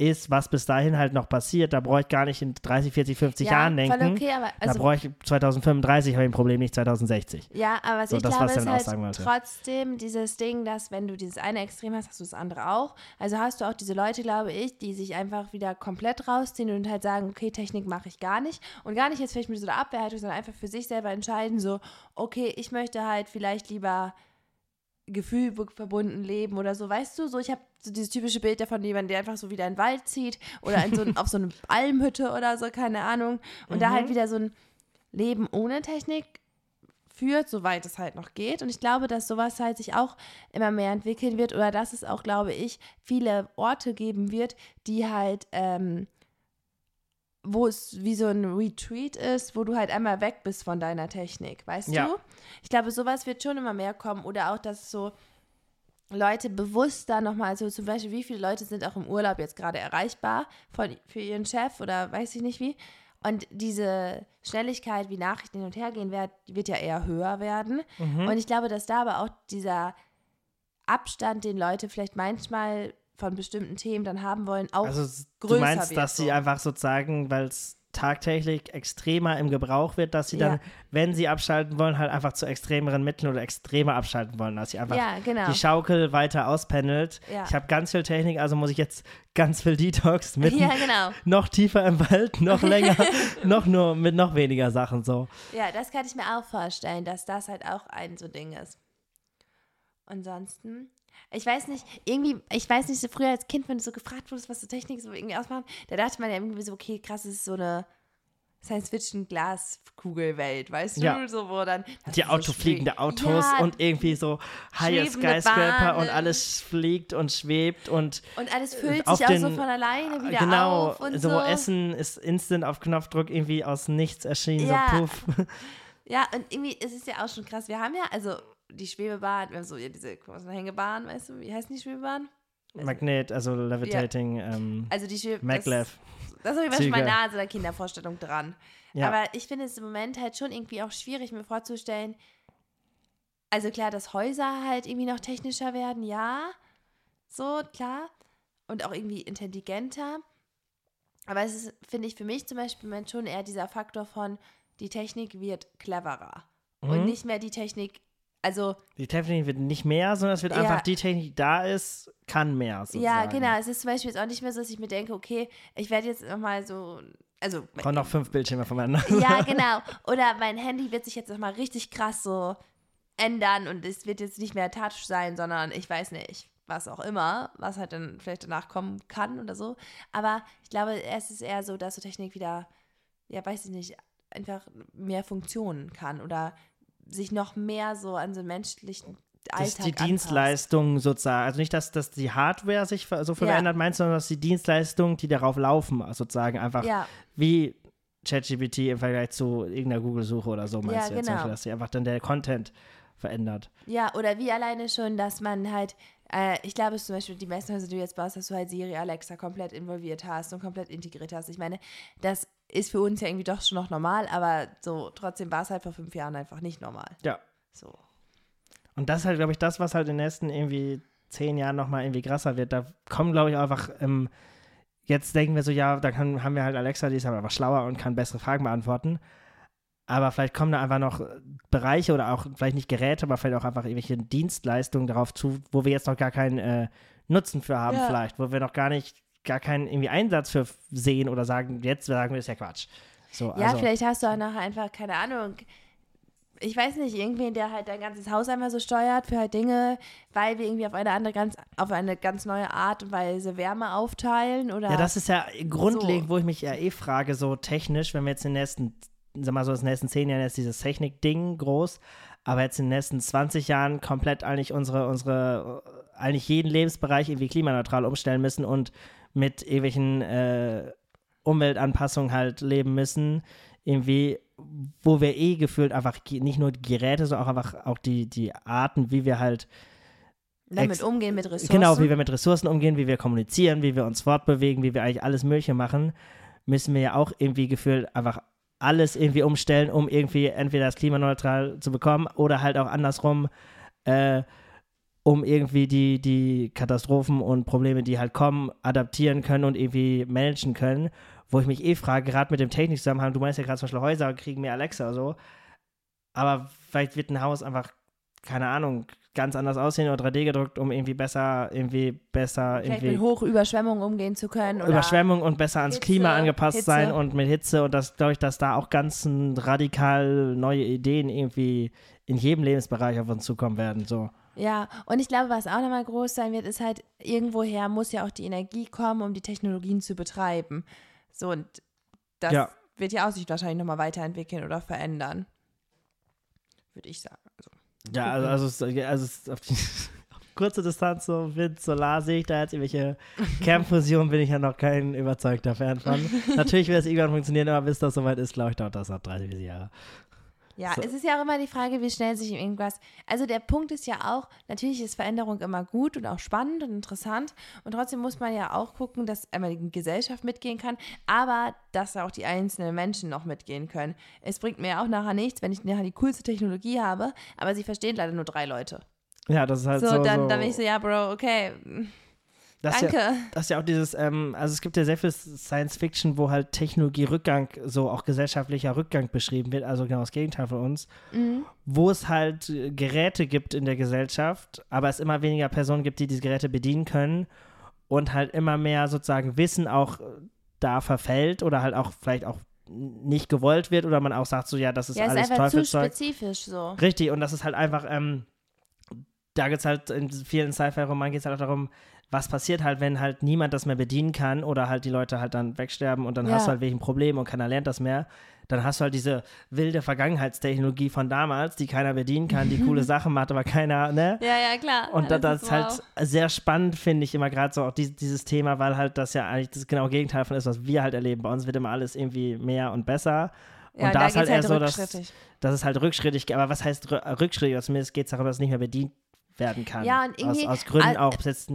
ist, was bis dahin halt noch passiert, da brauche ich gar nicht in 30, 40, 50 ja, Jahren denken. okay, aber da also brauche ich 2035, habe ich ein Problem, nicht 2060. Ja, aber was So, ich das, glaube, was ist halt wollte. trotzdem dieses Ding, dass wenn du dieses eine Extrem hast, hast du das andere auch. Also hast du auch diese Leute, glaube ich, die sich einfach wieder komplett rausziehen und halt sagen, okay, Technik mache ich gar nicht. Und gar nicht jetzt vielleicht mit so einer Abwehrhaltung, sondern einfach für sich selber entscheiden, so, okay, ich möchte halt vielleicht lieber Gefühl verbunden leben oder so, weißt du? So, ich habe so dieses typische Bild davon, jemand, der einfach so wieder in den Wald zieht oder in so ein, auf so eine Almhütte oder so, keine Ahnung. Und mhm. da halt mhm. wieder so ein Leben ohne Technik führt, soweit es halt noch geht. Und ich glaube, dass sowas halt sich auch immer mehr entwickeln wird oder dass es auch, glaube ich, viele Orte geben wird, die halt, ähm, wo es wie so ein Retreat ist, wo du halt einmal weg bist von deiner Technik, weißt ja. du? Ich glaube, sowas wird schon immer mehr kommen oder auch, dass so Leute bewusst da nochmal, also zum Beispiel, wie viele Leute sind auch im Urlaub jetzt gerade erreichbar von, für ihren Chef oder weiß ich nicht wie. Und diese Schnelligkeit, wie Nachrichten hin und her gehen, wird, wird ja eher höher werden. Mhm. Und ich glaube, dass da aber auch dieser Abstand, den Leute vielleicht manchmal von bestimmten Themen dann haben wollen, auch also, größer du meinst, wird, dass so. sie einfach sozusagen, weil es tagtäglich extremer im Gebrauch wird, dass sie dann, ja. wenn sie abschalten wollen, halt einfach zu extremeren Mitteln oder extremer abschalten wollen, dass sie einfach ja, genau. die Schaukel weiter auspendelt. Ja. Ich habe ganz viel Technik, also muss ich jetzt ganz viel Detox mit genau. noch tiefer im Wald, noch länger, noch nur mit noch weniger Sachen so. Ja, das kann ich mir auch vorstellen, dass das halt auch ein so Ding ist. Ansonsten ich weiß nicht, irgendwie, ich weiß nicht, so früher als Kind, wenn du so gefragt wurdest, was so Technik so irgendwie ausmacht, da dachte man ja irgendwie so, okay, krass, das ist so eine Science-Fiction-Glaskugelwelt, weißt du? Ja. So, wo dann. Die Autofliegende so Autos ja, und irgendwie so Higher Skyscraper und alles fliegt und schwebt und. Und alles füllt sich auch so von alleine wieder genau, auf. Genau, so, so Essen ist instant auf Knopfdruck irgendwie aus nichts erschienen, ja. so puff. Ja, und irgendwie, es ist ja auch schon krass. Wir haben ja, also die Schwebebahn, wir haben so diese Hängebahn, weißt du, wie heißt die Schwebebahn? Magnet, also Levitating, ja. ähm, also die Schwebe Maglev. Das, das habe ich mal nahe so der Kindervorstellung dran. Ja. Aber ich finde es im Moment halt schon irgendwie auch schwierig, mir vorzustellen, also klar, dass Häuser halt irgendwie noch technischer werden, ja, so, klar. Und auch irgendwie intelligenter. Aber es ist, finde ich, für mich zum Beispiel schon eher dieser Faktor von, die Technik wird cleverer. Mhm. Und nicht mehr die Technik also die Technik wird nicht mehr, sondern es wird ja, einfach die Technik, die da ist, kann mehr. Sozusagen. Ja, genau. Es ist zum Beispiel jetzt auch nicht mehr so, dass ich mir denke, okay, ich werde jetzt nochmal so, also kommen noch fünf Bildschirme voneinander. Ja, genau. Oder mein Handy wird sich jetzt nochmal richtig krass so ändern und es wird jetzt nicht mehr Touch sein, sondern ich weiß nicht, was auch immer, was halt dann vielleicht danach kommen kann oder so. Aber ich glaube, es ist eher so, dass so Technik wieder, ja, weiß ich nicht, einfach mehr Funktionen kann oder sich noch mehr so an so menschlichen Alltag dass die anpasst. Dienstleistung sozusagen, also nicht, dass, dass die Hardware sich so viel ja. verändert, meinst du, sondern dass die Dienstleistungen, die darauf laufen, sozusagen einfach ja. wie ChatGPT im Vergleich zu irgendeiner Google-Suche oder so, meinst ja, du jetzt, genau. Beispiel, dass sich einfach dann der Content verändert. Ja, oder wie alleine schon, dass man halt, äh, ich glaube, es zum Beispiel die meisten Häuser, die du jetzt baust, dass du halt Siri, Alexa komplett involviert hast und komplett integriert hast. Ich meine, das ist für uns ja irgendwie doch schon noch normal, aber so trotzdem war es halt vor fünf Jahren einfach nicht normal. Ja. So. Und das ist halt, glaube ich, das, was halt in den nächsten irgendwie zehn Jahren nochmal irgendwie krasser wird. Da kommen, glaube ich, einfach, ähm, jetzt denken wir so, ja, da kann, haben wir halt Alexa, die ist aber einfach schlauer und kann bessere Fragen beantworten. Aber vielleicht kommen da einfach noch Bereiche oder auch vielleicht nicht Geräte, aber vielleicht auch einfach irgendwelche Dienstleistungen darauf zu, wo wir jetzt noch gar keinen äh, Nutzen für haben, ja. vielleicht, wo wir noch gar nicht gar keinen irgendwie Einsatz für sehen oder sagen, jetzt sagen wir, das ist ja Quatsch. So, ja, also. vielleicht hast du auch noch einfach, keine Ahnung, ich weiß nicht, irgendwen, der halt dein ganzes Haus einmal so steuert für halt Dinge, weil wir irgendwie auf eine andere ganz, auf eine ganz neue Art und Weise Wärme aufteilen oder. Ja, das ist ja grundlegend, so. wo ich mich ja eh frage, so technisch, wenn wir jetzt in den nächsten, sag mal so, in den nächsten zehn Jahren ist dieses Technik-Ding groß, aber jetzt in den nächsten 20 Jahren komplett eigentlich unsere, unsere, eigentlich jeden Lebensbereich irgendwie klimaneutral umstellen müssen und mit irgendwelchen äh, Umweltanpassungen halt leben müssen, irgendwie, wo wir eh gefühlt einfach nicht nur die Geräte, sondern auch einfach auch die, die Arten, wie wir halt damit umgehen mit Ressourcen. Genau, wie wir mit Ressourcen umgehen, wie wir kommunizieren, wie wir uns fortbewegen, wie wir eigentlich alles Mögliche machen, müssen wir ja auch irgendwie gefühlt einfach alles irgendwie umstellen, um irgendwie entweder das klimaneutral zu bekommen oder halt auch andersrum äh, um irgendwie die, die Katastrophen und Probleme, die halt kommen, adaptieren können und irgendwie managen können. Wo ich mich eh frage, gerade mit dem Technikzusammenhang, du meinst ja gerade zum Beispiel Häuser kriegen mehr Alexa oder so, aber vielleicht wird ein Haus einfach, keine Ahnung, ganz anders aussehen oder 3D gedruckt, um irgendwie besser, irgendwie besser, Vielleicht irgendwie mit Hochüberschwemmungen umgehen zu können. Oder Überschwemmung und besser ans Hitze, Klima angepasst Hitze. sein und mit Hitze und das glaube ich, dass da auch ganz radikal neue Ideen irgendwie in jedem Lebensbereich auf uns zukommen werden. So. Ja, und ich glaube, was auch nochmal groß sein wird, ist halt, irgendwoher muss ja auch die Energie kommen, um die Technologien zu betreiben. So, und das Ja. wird ja auch sich wahrscheinlich nochmal weiterentwickeln oder verändern. Würde ich sagen. Also, Ja, also, also, also auf die kurze Distanz, so Wind, Solar sehe ich da jetzt irgendwelche Kernfusion, bin ich ja noch kein überzeugter Fan von. Natürlich wird es irgendwann funktionieren, aber bis das soweit ist, glaube ich, dauert das noch 30 bis Jahre. Ja, So. es ist ja auch immer die Frage, wie schnell sich irgendwas. Also der Punkt ist ja auch, natürlich ist Veränderung immer gut und auch spannend und interessant. Und trotzdem muss man ja auch gucken, dass einmal die Gesellschaft mitgehen kann, aber dass auch die einzelnen Menschen noch mitgehen können. Es bringt mir auch nachher nichts, wenn ich nachher die coolste Technologie habe, aber sie verstehen leider nur drei Leute. Ja, das ist halt So, so. dann, so dann bin ich so, ja, Bro, okay, das ist danke. Ja, das ist ja auch dieses, ähm, also es gibt ja sehr viel Science Fiction, wo halt Technologierückgang, so auch gesellschaftlicher Rückgang beschrieben wird, also genau das Gegenteil von uns, Mhm. wo es halt äh, Geräte gibt in der Gesellschaft, aber es immer weniger Personen gibt, die diese Geräte bedienen können und halt immer mehr sozusagen Wissen auch äh, da verfällt oder halt auch vielleicht auch nicht gewollt wird oder man auch sagt so, ja, das ist Ja, ist alles einfach zu Teufelszeug. spezifisch so. Richtig, und das ist halt einfach, ähm, da geht es halt in vielen Sci-Fi-Romanen geht es halt auch darum, was passiert halt, wenn halt niemand das mehr bedienen kann oder halt die Leute halt dann wegsterben und dann Ja. hast du halt wegen Problem und keiner lernt das mehr. Dann hast du halt diese wilde Vergangenheitstechnologie von damals, die keiner bedienen kann, die coole Sachen macht, aber keiner, ne? Ja, ja, klar. Und da, das ist halt wow. sehr spannend, finde ich immer gerade so auch dies, dieses Thema, weil halt das ja eigentlich das genaue Gegenteil von ist, was wir halt erleben. Bei uns wird immer alles irgendwie mehr und besser. Ja, und da da ist halt eher so, dass, dass es halt rückschrittig. Aber was heißt rü- rückschrittig? Zumindest geht es darum, dass es nicht mehr bedient werden kann. Ja, und aus, irgendwie- aus Gründen al- auch, ob es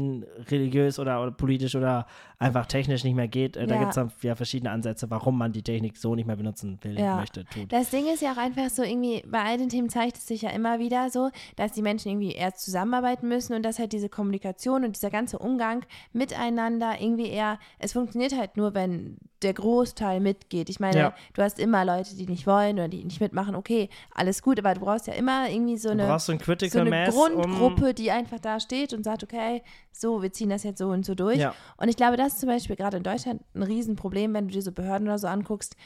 religiös oder, oder politisch oder einfach technisch nicht mehr geht. Äh, Da Ja. gibt es dann ja verschiedene Ansätze, warum man die Technik so nicht mehr benutzen will, Ja. möchte, tut. Das Ding ist ja auch einfach so, irgendwie, bei all den Themen zeigt es sich ja immer wieder so, dass die Menschen irgendwie eher zusammenarbeiten müssen und dass halt diese Kommunikation und dieser ganze Umgang miteinander irgendwie eher, es funktioniert halt nur, wenn der Großteil mitgeht. Ich meine, Ja. du hast immer Leute, die nicht wollen oder die nicht mitmachen, okay, alles gut, aber du brauchst ja immer irgendwie so Du eine, brauchst so ein so Critical eine Mass, um, Grundgruppe, die einfach da steht und sagt, okay, so, wir ziehen das jetzt so und so durch. Ja. Und ich glaube, das ist zum Beispiel gerade in Deutschland ein Riesenproblem, wenn du dir so Behörden oder so anguckst,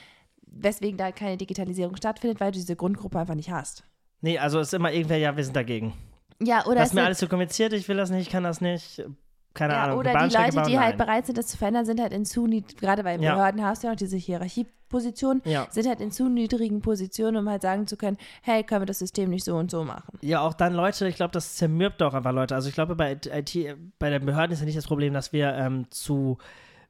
weswegen da keine Digitalisierung stattfindet, weil du diese Grundgruppe einfach nicht hast. Nee, also ist immer irgendwer, ja, wir sind dagegen. Ja, oder das ist mir alles zu kompliziert, ich will das nicht, ich kann das nicht. Keine ja, Ahnung. oder die Leute, bauen, die halt nein. bereit sind, das zu verändern, sind halt in zu nied- gerade bei Ja. Behörden hast du ja auch diese Hierarchieposition, Ja. sind halt in zu niedrigen Positionen, um halt sagen zu können, hey, können wir das System nicht so und so machen. Ja, auch dann Leute, ich glaube, das zermürbt auch einfach Leute. Also ich glaube, bei IT, bei den Behörden ist ja nicht das Problem, dass wir ähm, zu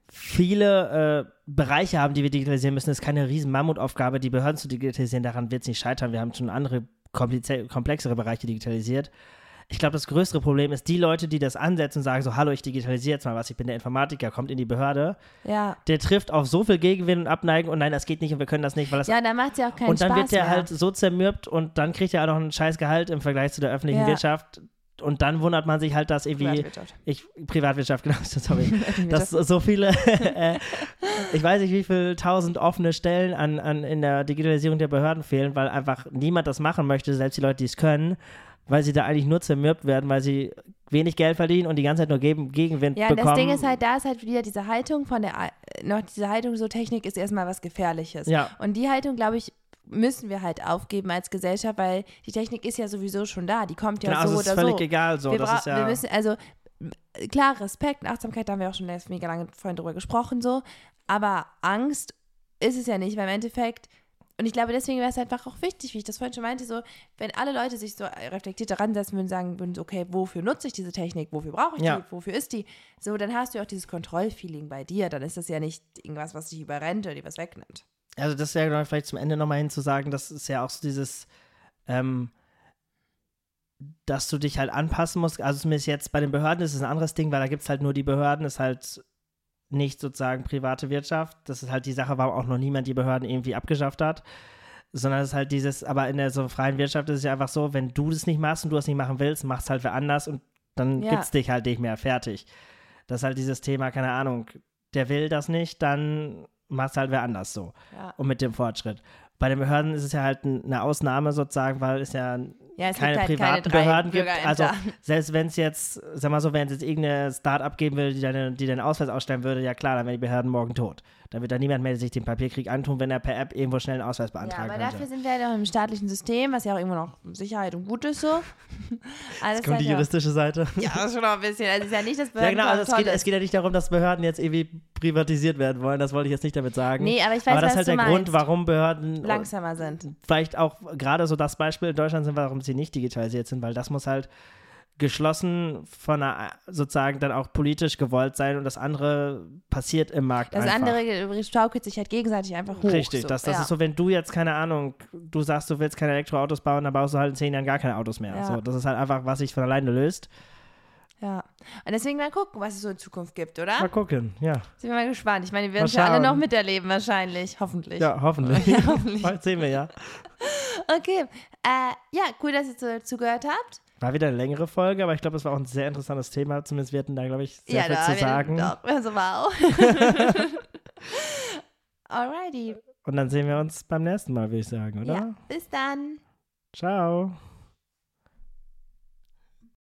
viele äh, Bereiche haben, die wir digitalisieren müssen. Das ist keine riesen Mammutaufgabe, die Behörden zu digitalisieren. Daran wird es nicht scheitern. Wir haben schon andere komplexere Bereiche digitalisiert. Ich glaube, das größere Problem ist, die Leute, die das ansetzen und sagen so, hallo, ich digitalisiere jetzt mal was, ich bin der Informatiker, kommt in die Behörde, Ja, der trifft auf so viel Gegenwind und Abneigung und nein, das geht nicht und wir können das nicht, weil das ja dann macht ja auch keinen und dann Spaß wird der mehr. halt so zermürbt und dann kriegt er auch noch ein scheiß Gehalt im Vergleich zu der öffentlichen Ja. Wirtschaft. Und dann wundert man sich halt, dass irgendwie, Privatwirtschaft. ich, Privatwirtschaft, genau, sorry, dass so viele, äh, ich weiß nicht, wie viele tausend offene Stellen an, an, in der Digitalisierung der Behörden fehlen, weil einfach niemand das machen möchte, selbst die Leute, die es können, weil sie da eigentlich nur zermürbt werden, weil sie wenig Geld verdienen und die ganze Zeit nur gegen, Gegenwind Ja, bekommen. das Ding ist halt, da ist halt wieder diese Haltung von der, äh, noch diese Haltung, so Technik ist erstmal was Gefährliches. Ja. Und die Haltung, glaube ich, müssen wir halt aufgeben als Gesellschaft, weil die Technik ist ja sowieso schon da. Die kommt ja genau, so also oder völlig so. egal, so, wir, das ist ja, wir müssen, also klar, Respekt, Achtsamkeit, da haben wir auch schon mega lange vorhin drüber gesprochen, so. Aber Angst ist es ja nicht, weil im Endeffekt, und ich glaube, deswegen wäre es einfach auch wichtig, wie ich das vorhin schon meinte, so, wenn alle Leute sich so reflektiert daran setzen würden, sagen würden, okay, wofür nutze ich diese Technik, wofür brauche ich Ja. die, wofür ist die, so, dann hast du auch dieses Kontrollfeeling bei dir, dann ist das ja nicht irgendwas, was dich überrennt oder dir was wegnimmt. Also das wäre genau vielleicht zum Ende nochmal hin zu sagen, das ist ja auch so dieses, ähm, dass du dich halt anpassen musst. Also zumindest jetzt bei den Behörden ist es ein anderes Ding, weil da gibt es halt nur die Behörden, ist halt nicht sozusagen private Wirtschaft. Das ist halt die Sache, warum auch noch niemand die Behörden irgendwie abgeschafft hat. Sondern es ist halt dieses, aber in der so freien Wirtschaft ist es ja einfach so, wenn du das nicht machst und du es nicht machen willst, machst halt wer anders und dann Ja. gibt's dich halt nicht mehr fertig. Das ist halt dieses Thema, keine Ahnung, der will das nicht, dann machst halt wer anders so Ja, und mit dem Fortschritt. Bei den Behörden ist es ja halt ein- eine Ausnahme sozusagen, weil es ja ja es keine gibt halt privaten keine Behörden gibt. Also selbst wenn es jetzt, sag mal so, wenn es jetzt irgendeine Start-up geben würde, die, deine, die deinen Ausweis ausstellen würde, ja klar, dann wären die Behörden morgen tot. Da wird da niemand mehr sich den Papierkrieg antun, wenn er per App irgendwo schnell einen Ausweis Ja, beantragen aber könnte. dafür sind wir halt auch im staatlichen System, was ja auch irgendwo noch Sicherheit und gut ist so. Alles Jetzt kommt die halt ja- juristische Seite. Ja, das ist schon noch ein bisschen. Also es ist ja nicht, dass Ja, genau, also es geht, es geht ja nicht darum, dass Behörden jetzt irgendwie privatisiert werden wollen. Das wollte ich jetzt nicht damit sagen. Nee, aber ich weiß, aber das was ist halt der meinst. Grund, warum Behörden langsamer sind. vielleicht auch gerade so das Beispiel in Deutschland sind, warum sie nicht digitalisiert sind, weil das muss halt geschlossen von einer, sozusagen dann auch politisch gewollt sein und das andere passiert im Markt Das einfach. andere schaukelt sich halt gegenseitig einfach hoch. Richtig, so. das, das ja. ist so, wenn du jetzt, keine Ahnung, du sagst, du willst keine Elektroautos bauen, dann baust du halt in zehn Jahren gar keine Autos mehr. Ja. So, das ist halt einfach, was sich von alleine löst. Ja. Und deswegen mal gucken, was es so in Zukunft gibt, oder? Mal gucken, ja. Sind wir mal gespannt. Ich meine, wir werden es ja alle noch miterleben, wahrscheinlich. Hoffentlich. Ja, hoffentlich. Ja, hoffentlich. Bald sehen wir ja. Okay. Äh, ja, cool, dass ihr zugehört habt. War wieder eine längere Folge, aber ich glaube, es war auch ein sehr interessantes Thema. Zumindest wir hatten da, glaube ich, sehr ja, viel da zu sagen. Doch, also wow. Alrighty. Und dann sehen wir uns beim nächsten Mal, würde ich sagen, oder? Ja, bis dann. Ciao.